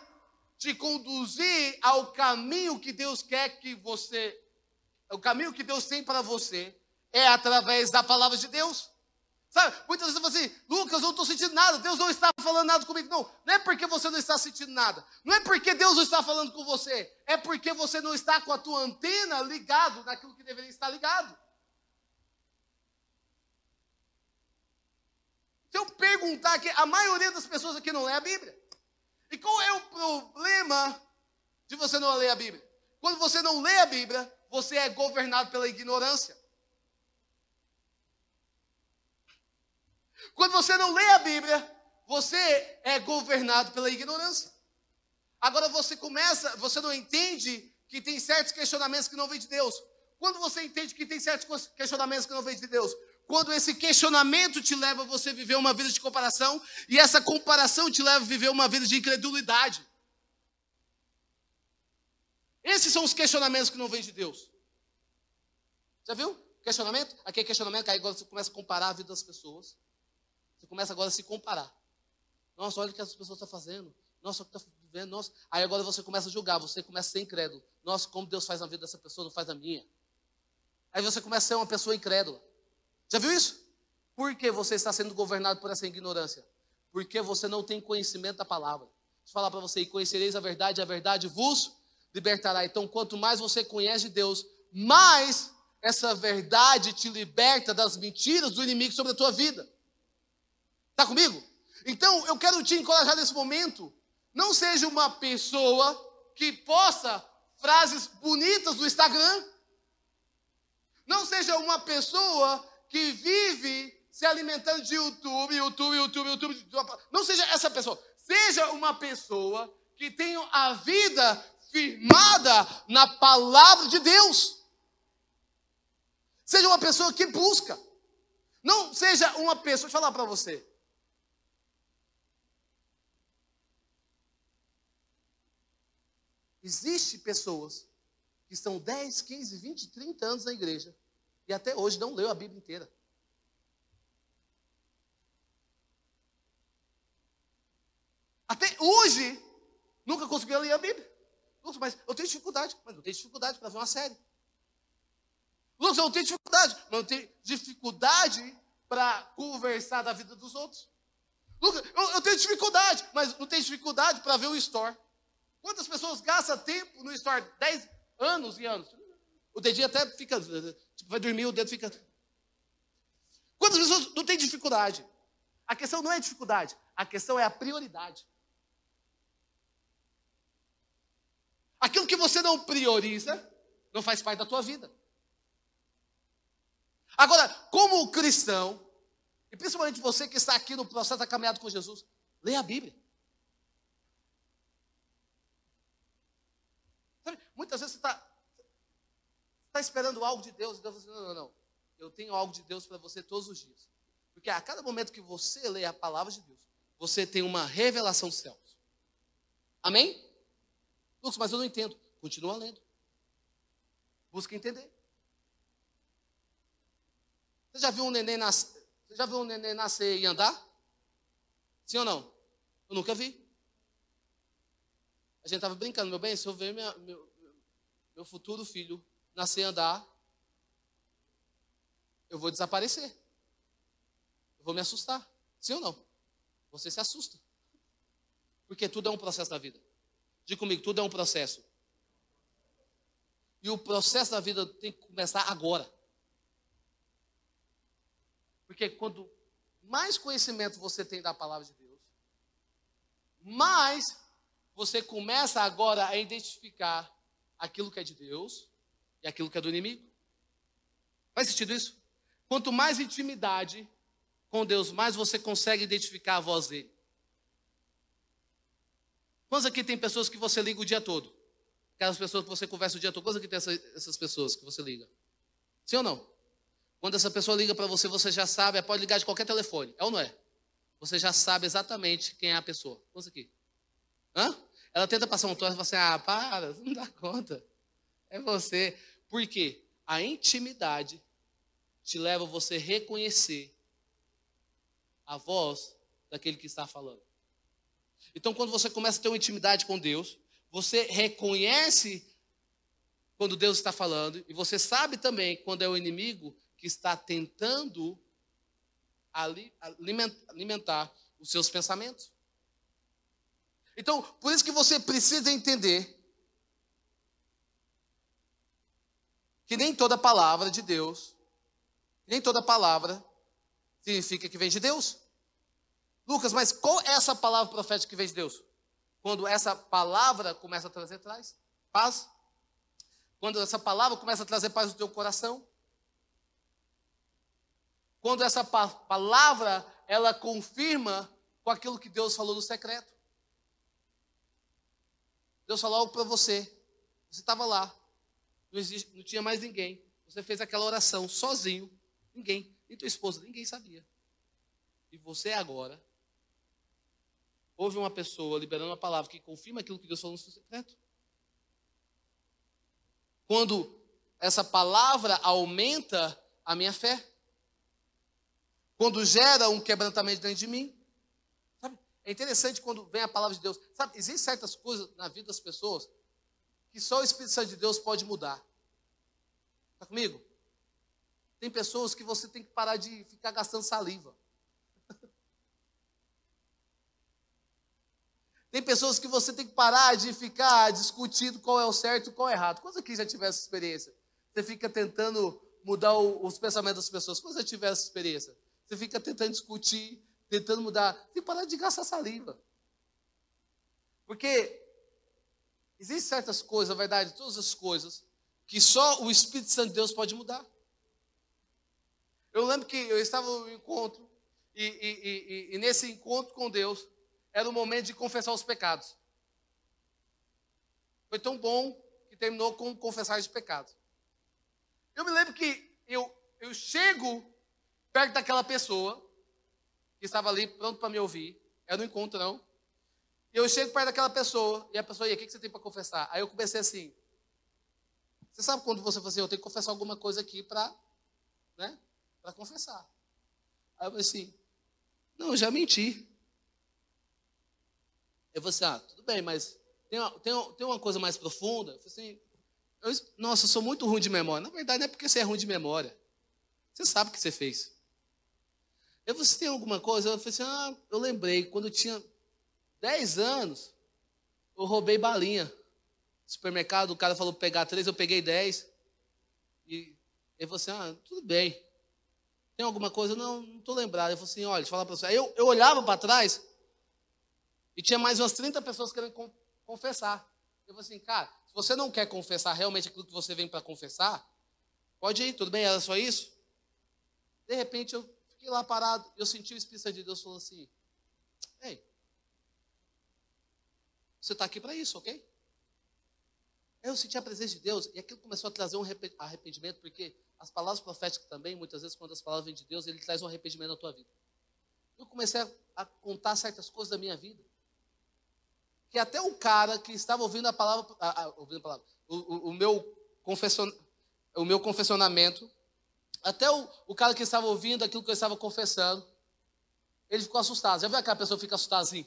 te conduzir ao caminho que Deus quer que você, o caminho que Deus tem para você, é através da palavra de Deus. Sabe, muitas vezes você fala assim, Lucas, eu não estou sentindo nada, Deus não está falando nada comigo. Não, não é porque você não está sentindo nada, não é porque Deus não está falando com você, é porque você não está com a tua antena ligado naquilo que deveria estar ligado. Se eu perguntar aqui, a maioria das pessoas aqui não lê a Bíblia. E qual é o problema de você não ler a Bíblia? Quando você não lê a Bíblia, você é governado pela ignorância. Quando você não lê a Bíblia, você é governado pela ignorância. Agora você começa, você não entende que tem certos questionamentos que não vêm de Deus. Quando você entende que tem certos questionamentos que não vêm de Deus, quando esse questionamento te leva a você viver uma vida de comparação e essa comparação te leva a viver uma vida de incredulidade. Esses são os questionamentos que não vêm de Deus. Já viu? Questionamento? Aqui é questionamento, aí agora você começa a comparar a vida das pessoas. Você começa agora a se comparar. Nossa, olha o que as pessoas estão fazendo. Nossa, o que está vivendo. Nossa. Aí agora você começa a julgar, você começa a ser incrédulo. Nossa, como Deus faz na vida dessa pessoa, não faz na minha. Aí você começa a ser uma pessoa incrédula. Já viu isso? Por que você está sendo governado por essa ignorância? Porque você não tem conhecimento da palavra. Deixa eu falar para você, e conhecereis a verdade, a verdade vos libertará. Então, quanto mais você conhece Deus, mais essa verdade te liberta das mentiras do inimigo sobre a tua vida. Está comigo? Então, eu quero te encorajar nesse momento. Não seja uma pessoa que possa frases bonitas do Instagram. Não seja uma pessoa que vive se alimentando de YouTube, YouTube, YouTube, YouTube. Não seja essa pessoa. Seja uma pessoa que tenha a vida firmada na palavra de Deus. Seja uma pessoa que busca. Não seja uma pessoa, deixa eu falar para você. Existem pessoas que estão 10, 15, 20, 30 anos na igreja e até hoje não leu a Bíblia inteira. Até hoje nunca conseguiu ler a Bíblia. Lúcio, mas eu tenho dificuldade. Mas não tenho dificuldade para ver uma série. Lúcio, eu tenho dificuldade. Mas eu tenho dificuldade para conversar da vida dos outros. Lucas, eu, eu, tenho dificuldade, mas não tenho dificuldade para ver o store. Quantas pessoas gastam tempo no store? Dez anos e anos. O dedinho até fica. Vai dormir, o dedo fica. Quantas pessoas não têm dificuldade? A questão não é dificuldade, a questão é a prioridade. Aquilo que você não prioriza não faz parte da tua vida. Agora, como cristão, e principalmente você que está aqui no processo da caminhada com Jesus, leia a Bíblia. Sabe, muitas vezes você está, está esperando algo de Deus, e Deus está dizendo, não, não, não. Eu tenho algo de Deus para você todos os dias. Porque a cada momento que você lê a palavra de Deus, você tem uma revelação dos céus. Amém? Lucas, mas eu não entendo. Continua lendo. Busca entender. Você já viu um neném nascer? Você já viu um neném nascer e andar? Sim ou não? Eu nunca vi. A gente estava brincando, meu bem, se eu ver minha, meu, meu futuro filho nascer andar, eu vou desaparecer. Eu vou me assustar. Sim ou não? Você se assusta. Porque tudo é um processo da vida. Diga comigo, tudo é um processo. E o processo da vida tem que começar agora. Porque quando mais conhecimento você tem da palavra de Deus, mais você começa agora a identificar aquilo que é de Deus e aquilo que é do inimigo. Faz sentido isso? Quanto mais intimidade com Deus, mais você consegue identificar a voz dele. Quantos aqui tem pessoas que você liga o dia todo? Aquelas pessoas que você conversa o dia todo. Quantos aqui tem essa, essas pessoas que você liga? Sim ou não? Quando essa pessoa liga para você, você já sabe, pode ligar de qualquer telefone. É ou não é? você já sabe exatamente quem é a pessoa. Vamos aqui. Hã? Ela tenta passar um troço e fala assim: ah, para, você não dá conta. É você. Por quê? A intimidade te leva a você reconhecer a voz daquele que está falando. Então, quando você começa a ter uma intimidade com Deus, você reconhece quando Deus está falando, e você sabe também quando é o inimigo que está tentando alimentar os seus pensamentos. Então, por isso que você precisa entender que nem toda palavra de Deus, nem toda palavra significa que vem de Deus. Lucas, mas qual é essa palavra profética que vem de Deus? Quando essa palavra começa a trazer paz, paz. Quando essa palavra começa a trazer paz no teu coração. Quando essa palavra ela confirma com aquilo que Deus falou no secreto. Deus falou algo para você. Você estava lá. Não, existe, não tinha mais ninguém. Você fez aquela oração sozinho. Ninguém. Nem tua esposa, ninguém sabia. E você agora houve uma pessoa liberando uma palavra que confirma aquilo que Deus falou no seu secreto. Quando essa palavra aumenta a minha fé. Quando gera um quebrantamento dentro de mim. Sabe? É interessante quando vem a palavra de Deus. Sabe, existem certas coisas na vida das pessoas que só o Espírito Santo de Deus pode mudar. Está comigo? Tem pessoas que você tem que parar de ficar gastando saliva. Tem pessoas que você tem que parar de ficar discutindo qual é o certo e qual é o errado. Quando aqui já tiver essa experiência? Você fica tentando mudar o, os pensamentos das pessoas. Quando você tiver essa experiência? Você fica tentando discutir, tentando mudar. Tem que parar de gastar saliva. Porque existem certas coisas, a verdade, todas as coisas, que só o Espírito Santo de Deus pode mudar. Eu lembro que eu estava no encontro, e, e, e, e nesse encontro com Deus, era o momento de confessar os pecados. Foi tão bom que terminou com confessar os pecados. Eu me lembro que eu, eu chego perto daquela pessoa que estava ali pronto para me ouvir. Era um encontro, não. E eu chego perto daquela pessoa e a pessoa, e aí, o que você tem para confessar? Aí eu comecei assim. Você sabe quando você fala assim, eu tenho que confessar alguma coisa aqui para né, confessar. Aí eu falei assim, não, eu já menti. Eu falei assim, ah, tudo bem, mas tem uma, tem uma, tem uma coisa mais profunda? Eu falei assim, eu, nossa, eu sou muito ruim de memória. Na verdade, não é porque você é ruim de memória. Você sabe o que você fez. Eu falei, você tem alguma coisa? Eu falei assim, ah, eu lembrei, quando eu tinha 10 anos, eu roubei balinha. Supermercado, o cara falou pegar três, eu peguei 10. E ele falou assim, ah, tudo bem. Tem alguma coisa? Não, não estou lembrado. Ele falou assim, olha, eu falar para você. Aí eu, eu olhava para trás, e tinha mais umas 30 pessoas querendo confessar. Eu falei assim, cara, se você não quer confessar realmente aquilo que você vem para confessar, pode ir, tudo bem, era só isso? De repente eu fiquei lá parado, eu senti o Espírito de Deus falando assim: Ei, você está aqui para isso, ok? Eu senti a presença de Deus e aquilo começou a trazer um arrependimento, porque as palavras proféticas também, muitas vezes, quando as palavras vêm de Deus, ele traz um arrependimento na tua vida. Eu comecei a contar certas coisas da minha vida que até o cara que estava ouvindo a palavra, a, a, ouvindo a palavra o, o, o, meu confession, o meu confessionamento, até o, o cara que estava ouvindo aquilo que eu estava confessando, ele ficou assustado. Já viu aquela pessoa que fica assustada assim?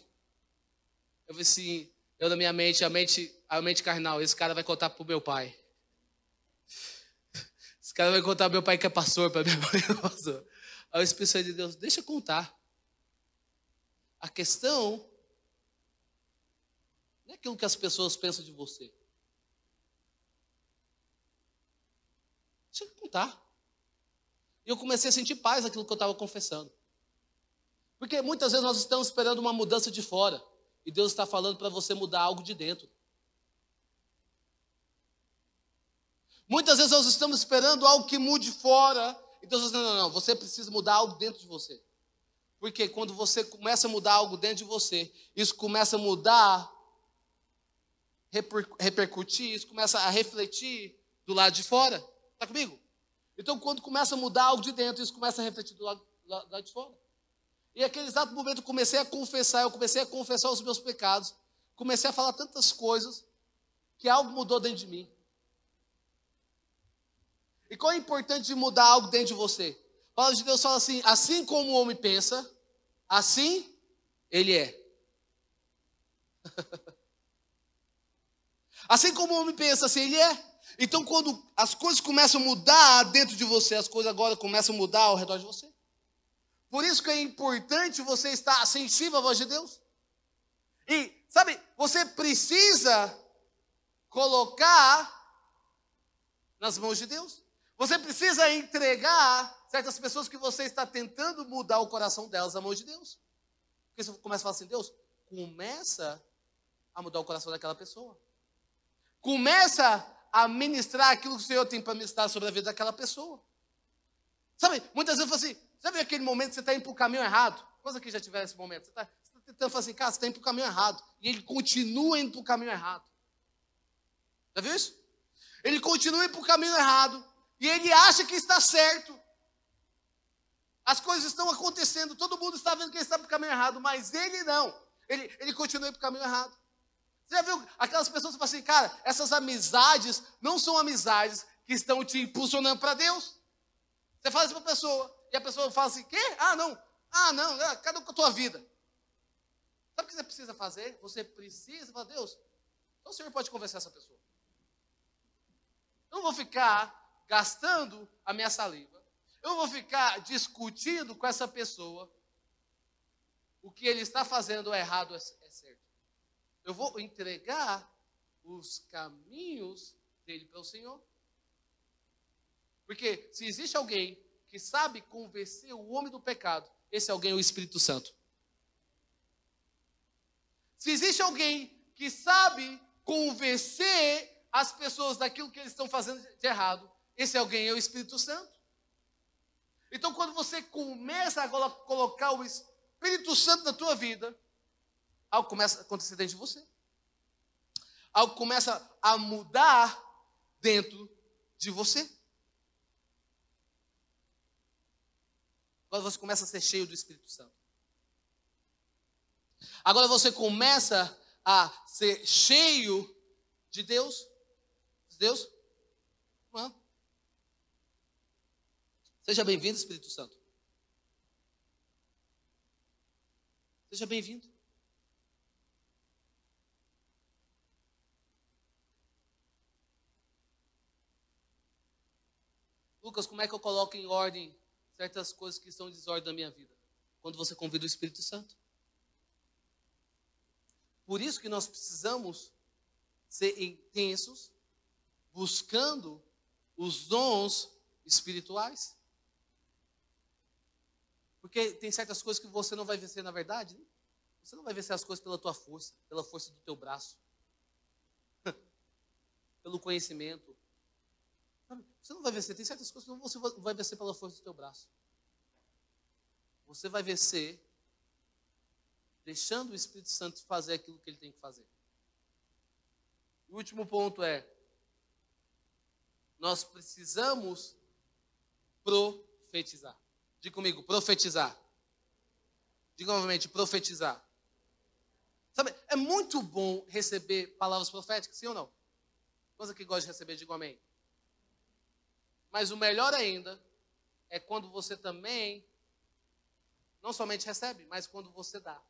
Eu vi assim, eu na minha mente, a mente, a mente carnal, esse cara vai contar para o meu pai. Esse cara vai contar para meu pai que é pastor, para minha mãe é pastor. Aí o Espírito Santo de Deus, deixa eu contar. A questão não é aquilo que as pessoas pensam de você. Deixa eu contar. E eu comecei a sentir paz naquilo que eu estava confessando. Porque muitas vezes nós estamos esperando uma mudança de fora. E Deus está falando para você mudar algo de dentro. Muitas vezes nós estamos esperando algo que mude fora. E Deus está dizendo, não, não, você precisa mudar algo dentro de você. Porque quando você começa a mudar algo dentro de você, isso começa a mudar repercutir, isso começa a refletir do lado de fora. Está comigo? Então, quando começa a mudar algo de dentro, isso começa a refletir do lado, do lado de fora. E naquele exato momento eu comecei a confessar, eu comecei a confessar os meus pecados, comecei a falar tantas coisas, que algo mudou dentro de mim. E qual é importante de mudar algo dentro de você? A palavra de Deus fala assim: assim como o homem pensa, assim ele é. assim como o homem pensa, assim ele é. Então, quando as coisas começam a mudar dentro de você, as coisas agora começam a mudar ao redor de você. Por isso que é importante você estar sensível à voz de Deus. E, sabe, você precisa colocar nas mãos de Deus. Você precisa entregar certas pessoas que você está tentando mudar o coração delas à mão de Deus. Porque você começa a falar assim, Deus, começa a mudar o coração daquela pessoa. Começa a ministrar aquilo que o Senhor tem para ministrar sobre a vida daquela pessoa. Sabe, muitas vezes eu falo assim, já viu aquele momento que você está indo para o caminho errado? Quantos aqui já tiveram esse momento? Você está tá tentando falar assim, cara, você está indo para o caminho errado. E ele continua indo para o caminho errado. Já viu isso? Ele continua indo para o caminho errado. E ele acha que está certo. As coisas estão acontecendo, todo mundo está vendo que ele está para o caminho errado, mas ele não. Ele, ele continua indo para o caminho errado. Você já viu aquelas pessoas que falam assim, cara, essas amizades não são amizades que estão te impulsionando para Deus? Você fala isso para a pessoa, e a pessoa fala assim, quê? Ah, não. Ah, não, ah, cada um com a tua vida. Sabe o que você precisa fazer? Você precisa falar, Deus, então o Senhor pode convencer essa pessoa. Eu não vou ficar gastando a minha saliva. Eu não vou ficar discutindo com essa pessoa o que ele está fazendo é errado, é, é certo. Eu vou entregar os caminhos dele para o Senhor. Porque se existe alguém que sabe convencer o homem do pecado, esse alguém é o Espírito Santo. Se existe alguém que sabe convencer as pessoas daquilo que eles estão fazendo de errado, esse alguém é o Espírito Santo. Então, quando você começa a colocar o Espírito Santo na tua vida, algo começa a acontecer dentro de você. Algo começa a mudar dentro de você. Agora você começa a ser cheio do Espírito Santo. Agora você começa a ser cheio de Deus. De Deus? Seja bem-vindo, Espírito Santo. Seja bem-vindo. Lucas, como é que eu coloco em ordem certas coisas que estão em desordem na minha vida? Quando você convida o Espírito Santo. Por isso que nós precisamos ser intensos, buscando os dons espirituais. Porque tem certas coisas que você não vai vencer na verdade. Né? Você não vai vencer as coisas pela tua força, pela força do teu braço, pelo conhecimento. Você não vai vencer. Tem certas coisas que você vai vencer pela força do teu braço. Você vai vencer deixando o Espírito Santo fazer aquilo que ele tem que fazer. O último ponto é: nós precisamos profetizar. Diga comigo, profetizar. Diga novamente, profetizar. Sabe, é muito bom receber palavras proféticas, sim ou não? Coisa que gosta de receber, diga amém. Mas o melhor ainda é quando você também não somente recebe, mas quando você dá.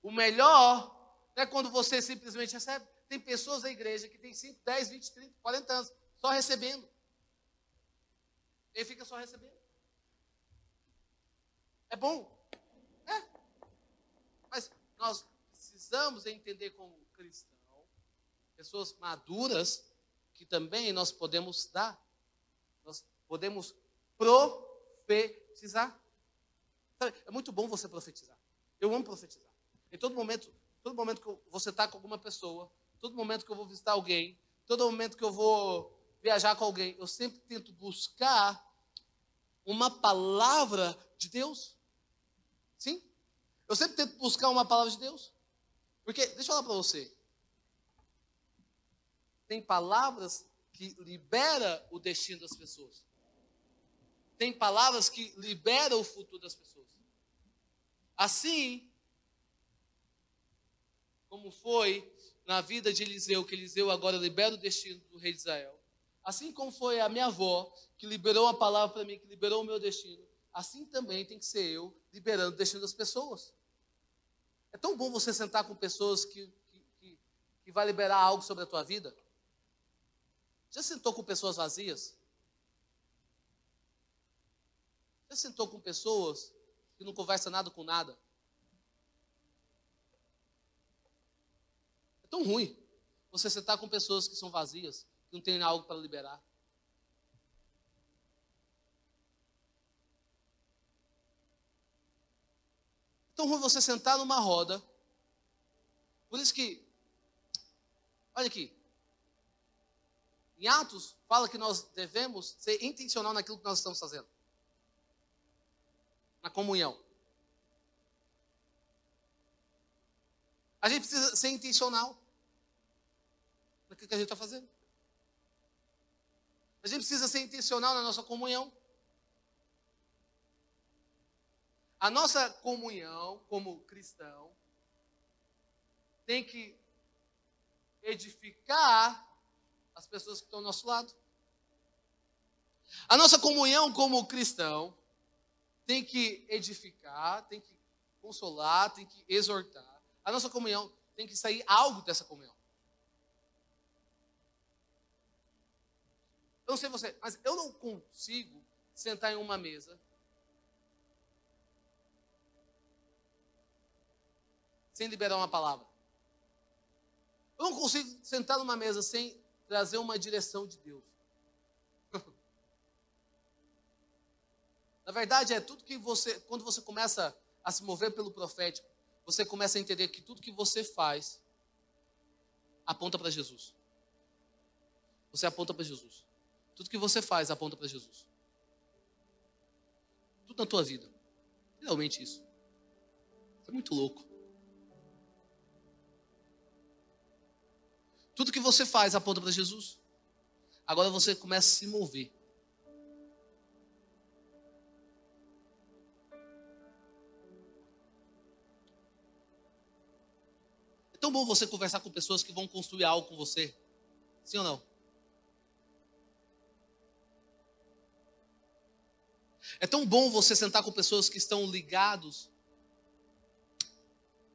O melhor não é quando você simplesmente recebe. Tem pessoas na igreja que tem 5, 10, 20, 30, 40 anos só recebendo. Ele fica só recebendo. É bom? É. Mas nós precisamos entender como cristão, pessoas maduras, que também nós podemos dar. Nós podemos profetizar. É muito bom você profetizar. Eu amo profetizar. Em todo momento, todo momento que você está com alguma pessoa, todo momento que eu vou visitar alguém, todo momento que eu vou viajar com alguém, eu sempre tento buscar uma palavra de Deus. Sim? Eu sempre tento buscar uma palavra de Deus. Porque, deixa eu falar para você. Tem palavras que libera o destino das pessoas. tem palavras que liberam o futuro das pessoas. Assim, como foi na vida de Eliseu, que Eliseu agora libera o destino do rei de Israel. Assim como foi a minha avó, que liberou uma palavra para mim, que liberou o meu destino, assim também tem que ser eu liberando o destino das pessoas. É tão bom você sentar com pessoas que, que, que, que vai liberar algo sobre a tua vida. Já sentou com pessoas vazias? Já sentou com pessoas que não conversam nada com nada? É tão ruim você sentar com pessoas que são vazias, que não tem algo para liberar. É tão ruim você sentar numa roda. Por isso que, olha aqui, em Atos, fala que nós devemos ser intencional naquilo que nós estamos fazendo. Na comunhão. A gente precisa ser intencional naquilo que a gente está fazendo. A gente precisa ser intencional na nossa comunhão. A nossa comunhão como cristão tem que edificar as pessoas que estão ao nosso lado. A nossa comunhão como cristão tem que edificar, tem que consolar, tem que exortar. A nossa comunhão tem que sair algo dessa comunhão. Eu não sei você, mas eu não consigo sentar em uma mesa sem liberar uma palavra. Eu não consigo sentar numa mesa sem trazer uma direção de Deus. Na verdade, é tudo que você, quando você começa a se mover pelo profético, você começa a entender que tudo que você faz aponta para Jesus. Você aponta para Jesus. Tudo que você faz aponta para Jesus. Tudo na tua vida. Realmente isso. Isso é muito louco. Tudo que você faz aponta para Jesus. Agora você começa a se mover. É tão bom você conversar com pessoas que vão construir algo com você. Sim ou não? É tão bom você sentar com pessoas que estão ligados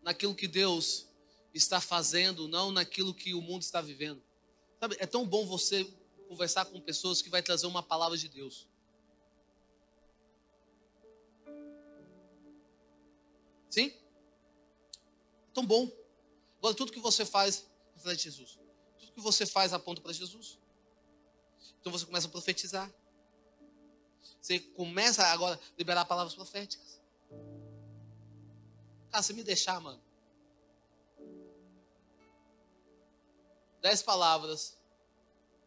naquilo que Deus está fazendo, não naquilo que o mundo está vivendo. Sabe, é tão bom você conversar com pessoas que vai trazer uma palavra de Deus. Sim? É tão bom. Agora, tudo que você faz é de Jesus. Tudo que você faz aponta para Jesus. Então você começa a profetizar. Você começa agora a liberar palavras proféticas. Cara, se me deixar, mano. Dez palavras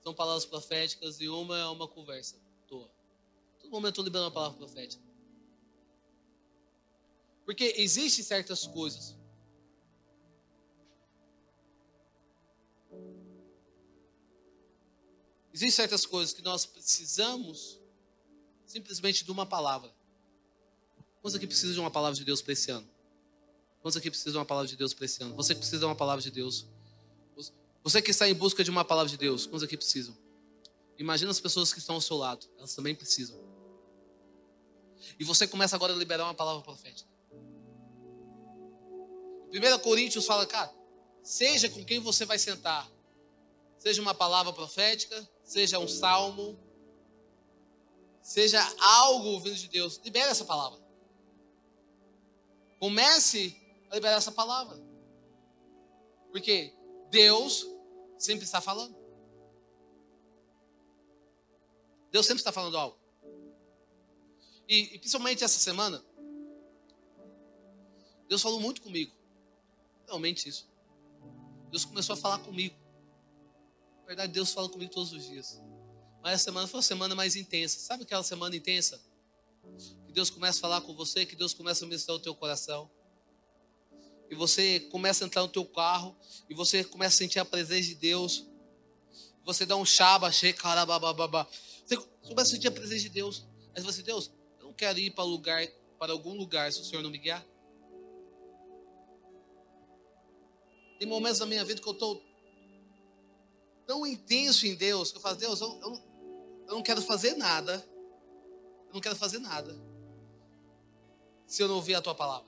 são palavras proféticas e uma é uma conversa toa. Todo momento eu estou liberando uma palavra profética. Porque existem certas coisas. Existem certas coisas que nós precisamos simplesmente de uma palavra. Quantos aqui precisam de uma palavra de Deus para esse ano? Quantos aqui precisam de uma palavra de Deus para esse ano? Você precisa de uma palavra de Deus você que está em busca de uma palavra de Deus, quantos aqui precisam? Imagina as pessoas que estão ao seu lado, elas também precisam. E você começa agora a liberar uma palavra profética. 1 Coríntios fala, cara, seja com quem você vai sentar, seja uma palavra profética, seja um salmo, seja algo vindo de Deus, libere essa palavra. Comece a liberar essa palavra. Porque Deus sempre está falando. Deus sempre está falando algo. E, e, principalmente essa semana, Deus falou muito comigo. Realmente isso. Deus começou a falar comigo. Na verdade, Deus fala comigo todos os dias. Mas essa semana foi uma semana mais intensa. Sabe aquela semana intensa? Que Deus começa a falar com você, que Deus começa a ministrar o teu coração e você começa a entrar no teu carro e você começa a sentir a presença de Deus. Você dá um chaba, carabababá. Você começa a sentir a presença de Deus. Aí você, Deus, eu não quero ir para lugar, para algum lugar se o Senhor não me guiar. Tem momentos da minha vida que eu estou tão intenso em Deus que eu falo, Deus, eu, eu, eu não quero fazer nada. Eu não quero fazer nada se eu não ouvir a tua palavra.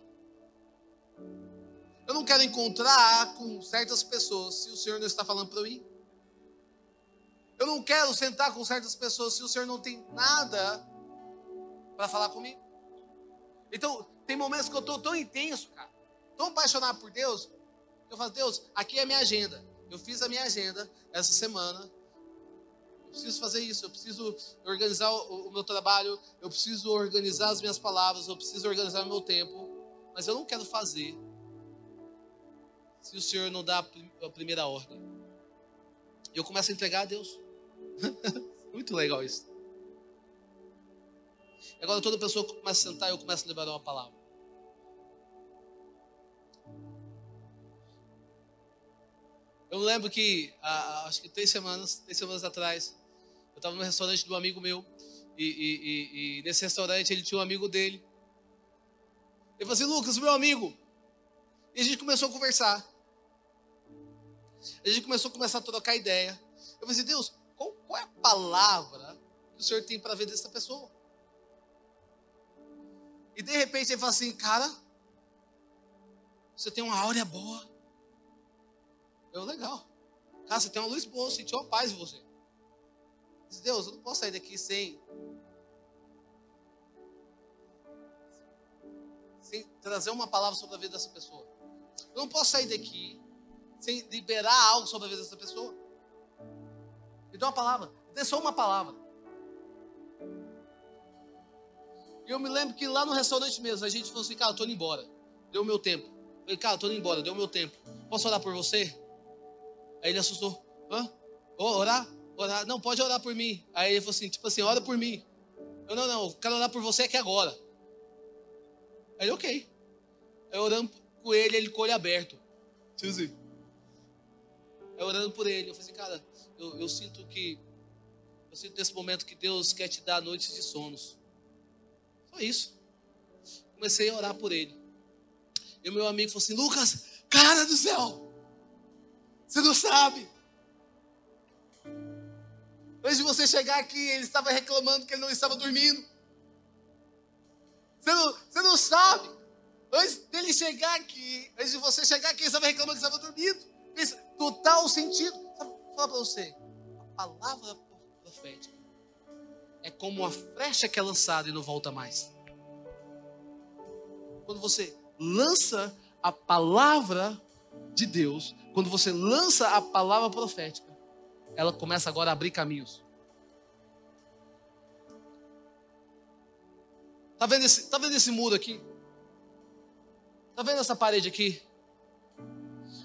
Eu não quero encontrar com certas pessoas se o Senhor não está falando para eu ir. Eu não quero sentar com certas pessoas se o Senhor não tem nada para falar comigo. Então, tem momentos que eu estou tão intenso, cara, tão apaixonado por Deus, eu falo, Deus, aqui é a minha agenda. Eu fiz a minha agenda essa semana. Eu preciso fazer isso, eu preciso organizar o, o meu trabalho, eu preciso organizar as minhas palavras, eu preciso organizar o meu tempo. Mas eu não quero fazer se o Senhor não dá a primeira ordem. Eu começo a entregar a Deus. Muito legal isso. Agora toda pessoa começa a sentar, eu começo a liberar uma palavra. Eu lembro que, acho que três semanas, três semanas atrás, eu estava no restaurante de um amigo meu, e, e, e, e, nesse restaurante ele tinha um amigo dele. Ele falou assim, Lucas, meu amigo. E a gente começou a conversar. A gente começou a começar a trocar ideia. Eu falei assim, Deus, qual, qual é a palavra que o Senhor tem para ver dessa pessoa? E de repente ele fala assim, cara, você tem uma áurea boa. Eu, legal. Cara, você tem uma luz boa, eu senti uma paz em você. Diz, Deus, eu não posso sair daqui sem. Sem trazer uma palavra sobre a vida dessa pessoa. Eu não posso sair daqui sem liberar algo sobre a vida dessa pessoa. Me dá uma palavra. Dê só uma palavra. E eu me lembro que lá no restaurante mesmo, a gente falou assim, cara, eu tô indo embora. Deu meu tempo. Eu falei, cara, eu tô indo embora, deu meu tempo. Posso orar por você? Aí ele assustou. Hã? Oh, orar? Orar? Não, pode orar por mim. Aí ele falou assim, tipo assim, ora por mim. Eu, não, não, eu quero orar por você aqui agora. Aí ok. Eu orando com ele, ele com o olho aberto. Tiozinho. Eu orando por ele. Eu falei assim, cara, eu, eu sinto que. Eu sinto nesse momento que Deus quer te dar noites de sonos. Só isso. Comecei a orar por ele. E o meu amigo falou assim: Lucas, cara do céu, você não sabe. Antes de você chegar aqui, ele estava reclamando que ele não estava dormindo. Você não, você não sabe. Antes dele chegar aqui, antes de você chegar aqui, ele estava reclamando que estava dormindo. Fez total sentido. Sabe, falar para você, a palavra profética é como uma flecha que é lançada e não volta mais. Quando você lança a palavra de Deus, quando você lança a palavra profética, ela começa agora a abrir caminhos. Tá vendo esse, tá vendo esse muro aqui? Tá vendo essa parede aqui?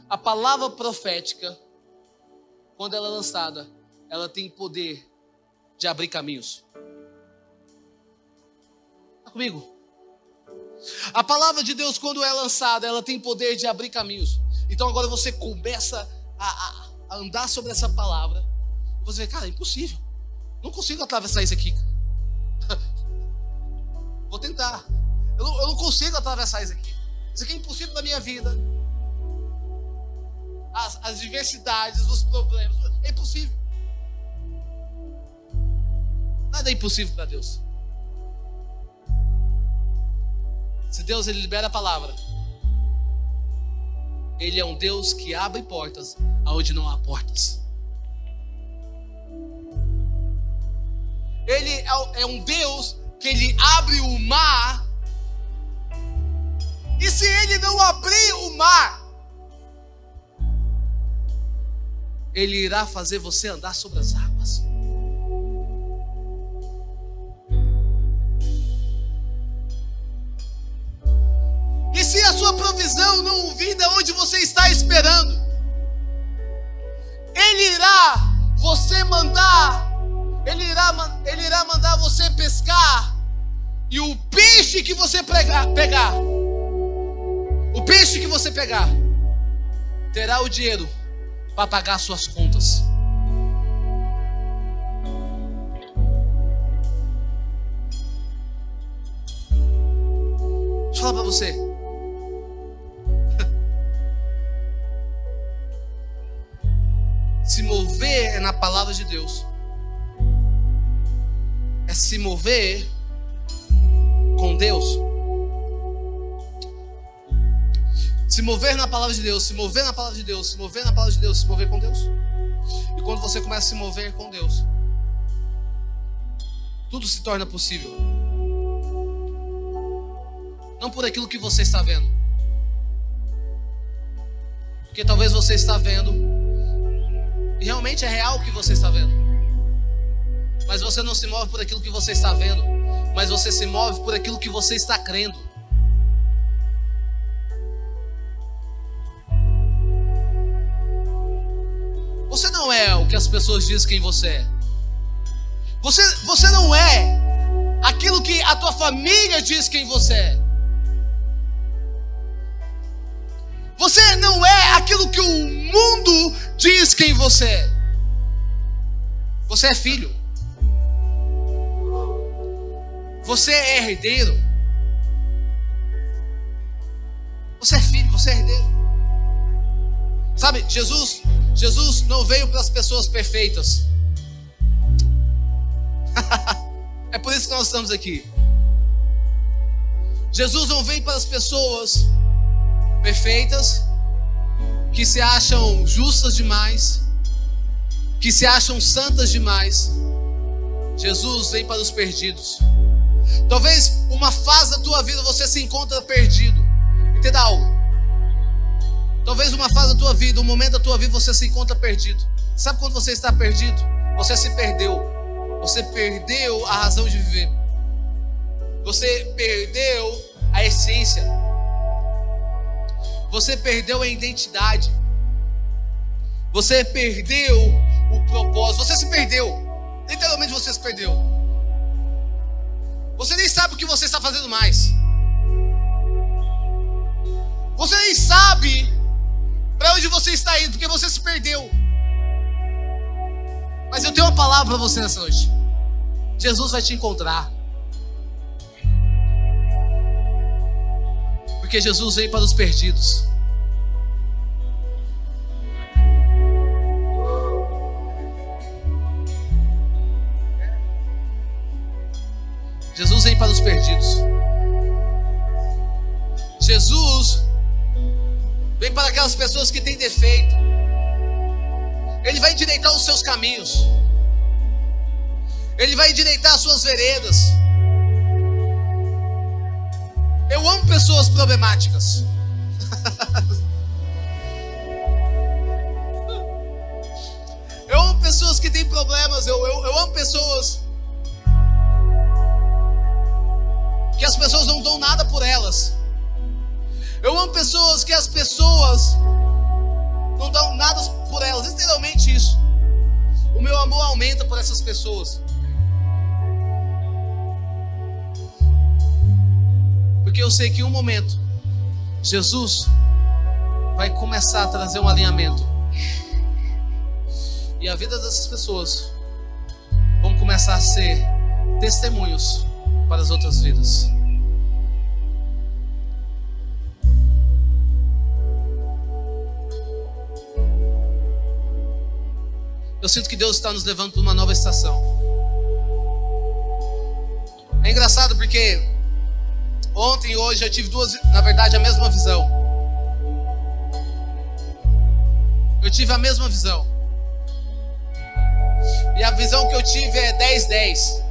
A palavra profética, quando ela é lançada, ela tem poder de abrir caminhos. Está comigo? A palavra de Deus, quando é lançada, ela tem poder de abrir caminhos. Então agora você começa a, a, andar sobre essa palavra. Você vê, cara, é impossível. Não consigo atravessar isso aqui. Vou tentar. Eu não, eu não, consigo atravessar isso aqui. Isso aqui é impossível na minha vida. As, as diversidades, os problemas. É impossível. Nada é impossível para Deus. Se Deus ele libera a palavra, ele é um Deus que abre portas aonde não há portas. Ele é, é um Deus que ele abre o mar. E se ele não abrir o mar, ele irá fazer você andar sobre as águas. E se a sua provisão não vir de onde você está esperando, Ele irá você mandar, Ele irá, ele irá mandar você pescar, e o peixe que você pegar, pegar, peixe que você pegar, terá o dinheiro para pagar suas contas. Deixa eu falar para você. se mover é na palavra de Deus. É se mover com Deus. Se mover na palavra de Deus, se mover na palavra de Deus, se mover na palavra de Deus, se mover com Deus. E quando você começa a se mover com Deus, tudo se torna possível. Não por aquilo que você está vendo. Porque talvez você está vendo e realmente é real o que você está vendo. Mas você não se move por aquilo que você está vendo, mas você se move por aquilo que você está crendo. Você não é o que as pessoas dizem quem você é. Você, você não é aquilo que a tua família diz quem você é. Você não é aquilo que o mundo diz quem você é. Você é filho. Você é herdeiro. Você é filho, você é herdeiro. Sabe, Jesus Jesus não veio para as pessoas perfeitas. é por isso que nós estamos aqui. Jesus não veio para as pessoas perfeitas, que se acham justas demais, que se acham santas demais. Jesus vem para os perdidos. Talvez uma fase da tua vida você se encontra perdido. Entenda algo. Talvez uma fase da tua vida, um momento da tua vida você se encontra perdido. Sabe quando você está perdido? Você se perdeu. Você perdeu a razão de viver. Você perdeu a essência. Você perdeu a identidade. Você perdeu o propósito. Você se perdeu. Literalmente você se perdeu. Você nem sabe o que você está fazendo mais. Você nem sabe para onde você está indo, porque você se perdeu. Mas eu tenho uma palavra para você nessa noite. Jesus vai te encontrar. Porque Jesus veio para os perdidos. Jesus veio para os perdidos. Jesus vem para aquelas pessoas que têm defeito. Ele vai endireitar os seus caminhos. Ele vai endireitar as suas veredas. Eu amo pessoas problemáticas. eu amo pessoas que têm problemas. Eu, eu, eu amo pessoas que as pessoas não dão nada por elas. Eu amo pessoas que as pessoas não dão nada por elas, literalmente isso. O meu amor aumenta por essas pessoas. Porque eu sei que em um momento, Jesus vai começar a trazer um alinhamento. E a vida dessas pessoas vão começar a ser testemunhos para as outras vidas. Eu sinto que Deus está nos levando para uma nova estação. É engraçado porque ontem e hoje eu tive duas, na verdade, a mesma visão. Eu tive a mesma visão. E a visão que eu tive é 10-10.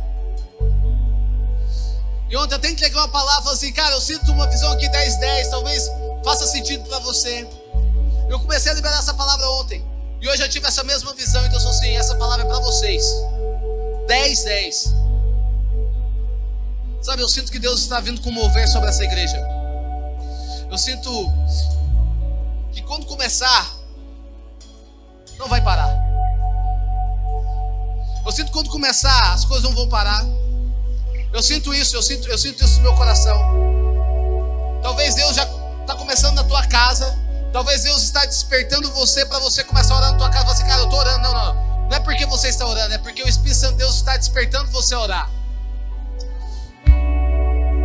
E ontem eu tenho que entregar uma palavra assim, cara, eu sinto uma visão aqui 10-10, talvez faça sentido para você. Eu comecei a liberar essa palavra ontem. E hoje eu tive essa mesma visão, então eu sou assim, essa palavra é para vocês. 10, 10. Sabe, eu sinto que Deus está vindo com mover sobre essa igreja. Eu sinto que quando começar, não vai parar. Eu sinto que quando começar, as coisas não vão parar. Eu sinto isso, eu sinto, eu sinto isso no meu coração. Talvez Deus já está começando na tua casa. Talvez Deus está despertando você para você começar a orar na tua casa e falar assim, cara, eu estou orando. Não, não. Não é porque você está orando, é porque o Espírito Santo de Deus está despertando você a orar.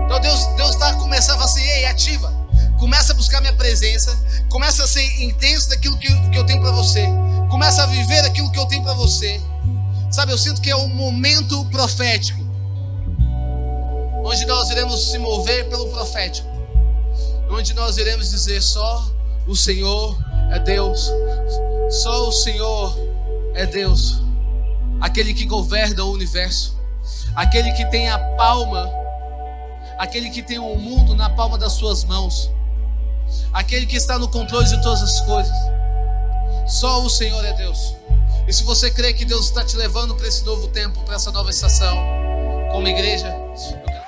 Então Deus Deus está começando a falar assim, ei, ativa. Começa a buscar minha presença. Começa a ser intenso daquilo que, que eu tenho para você. Começa a viver aquilo que eu tenho para você. Sabe, eu sinto que é um momento profético. Onde nós iremos se mover pelo profético. Onde nós iremos dizer só o Senhor é Deus. Só o Senhor é Deus. Aquele que governa o universo. Aquele que tem a palma. Aquele que tem o mundo na palma das suas mãos. Aquele que está no controle de todas as coisas. Só o Senhor é Deus. E se você crê que Deus está te levando para esse novo tempo, para essa nova estação, como igreja.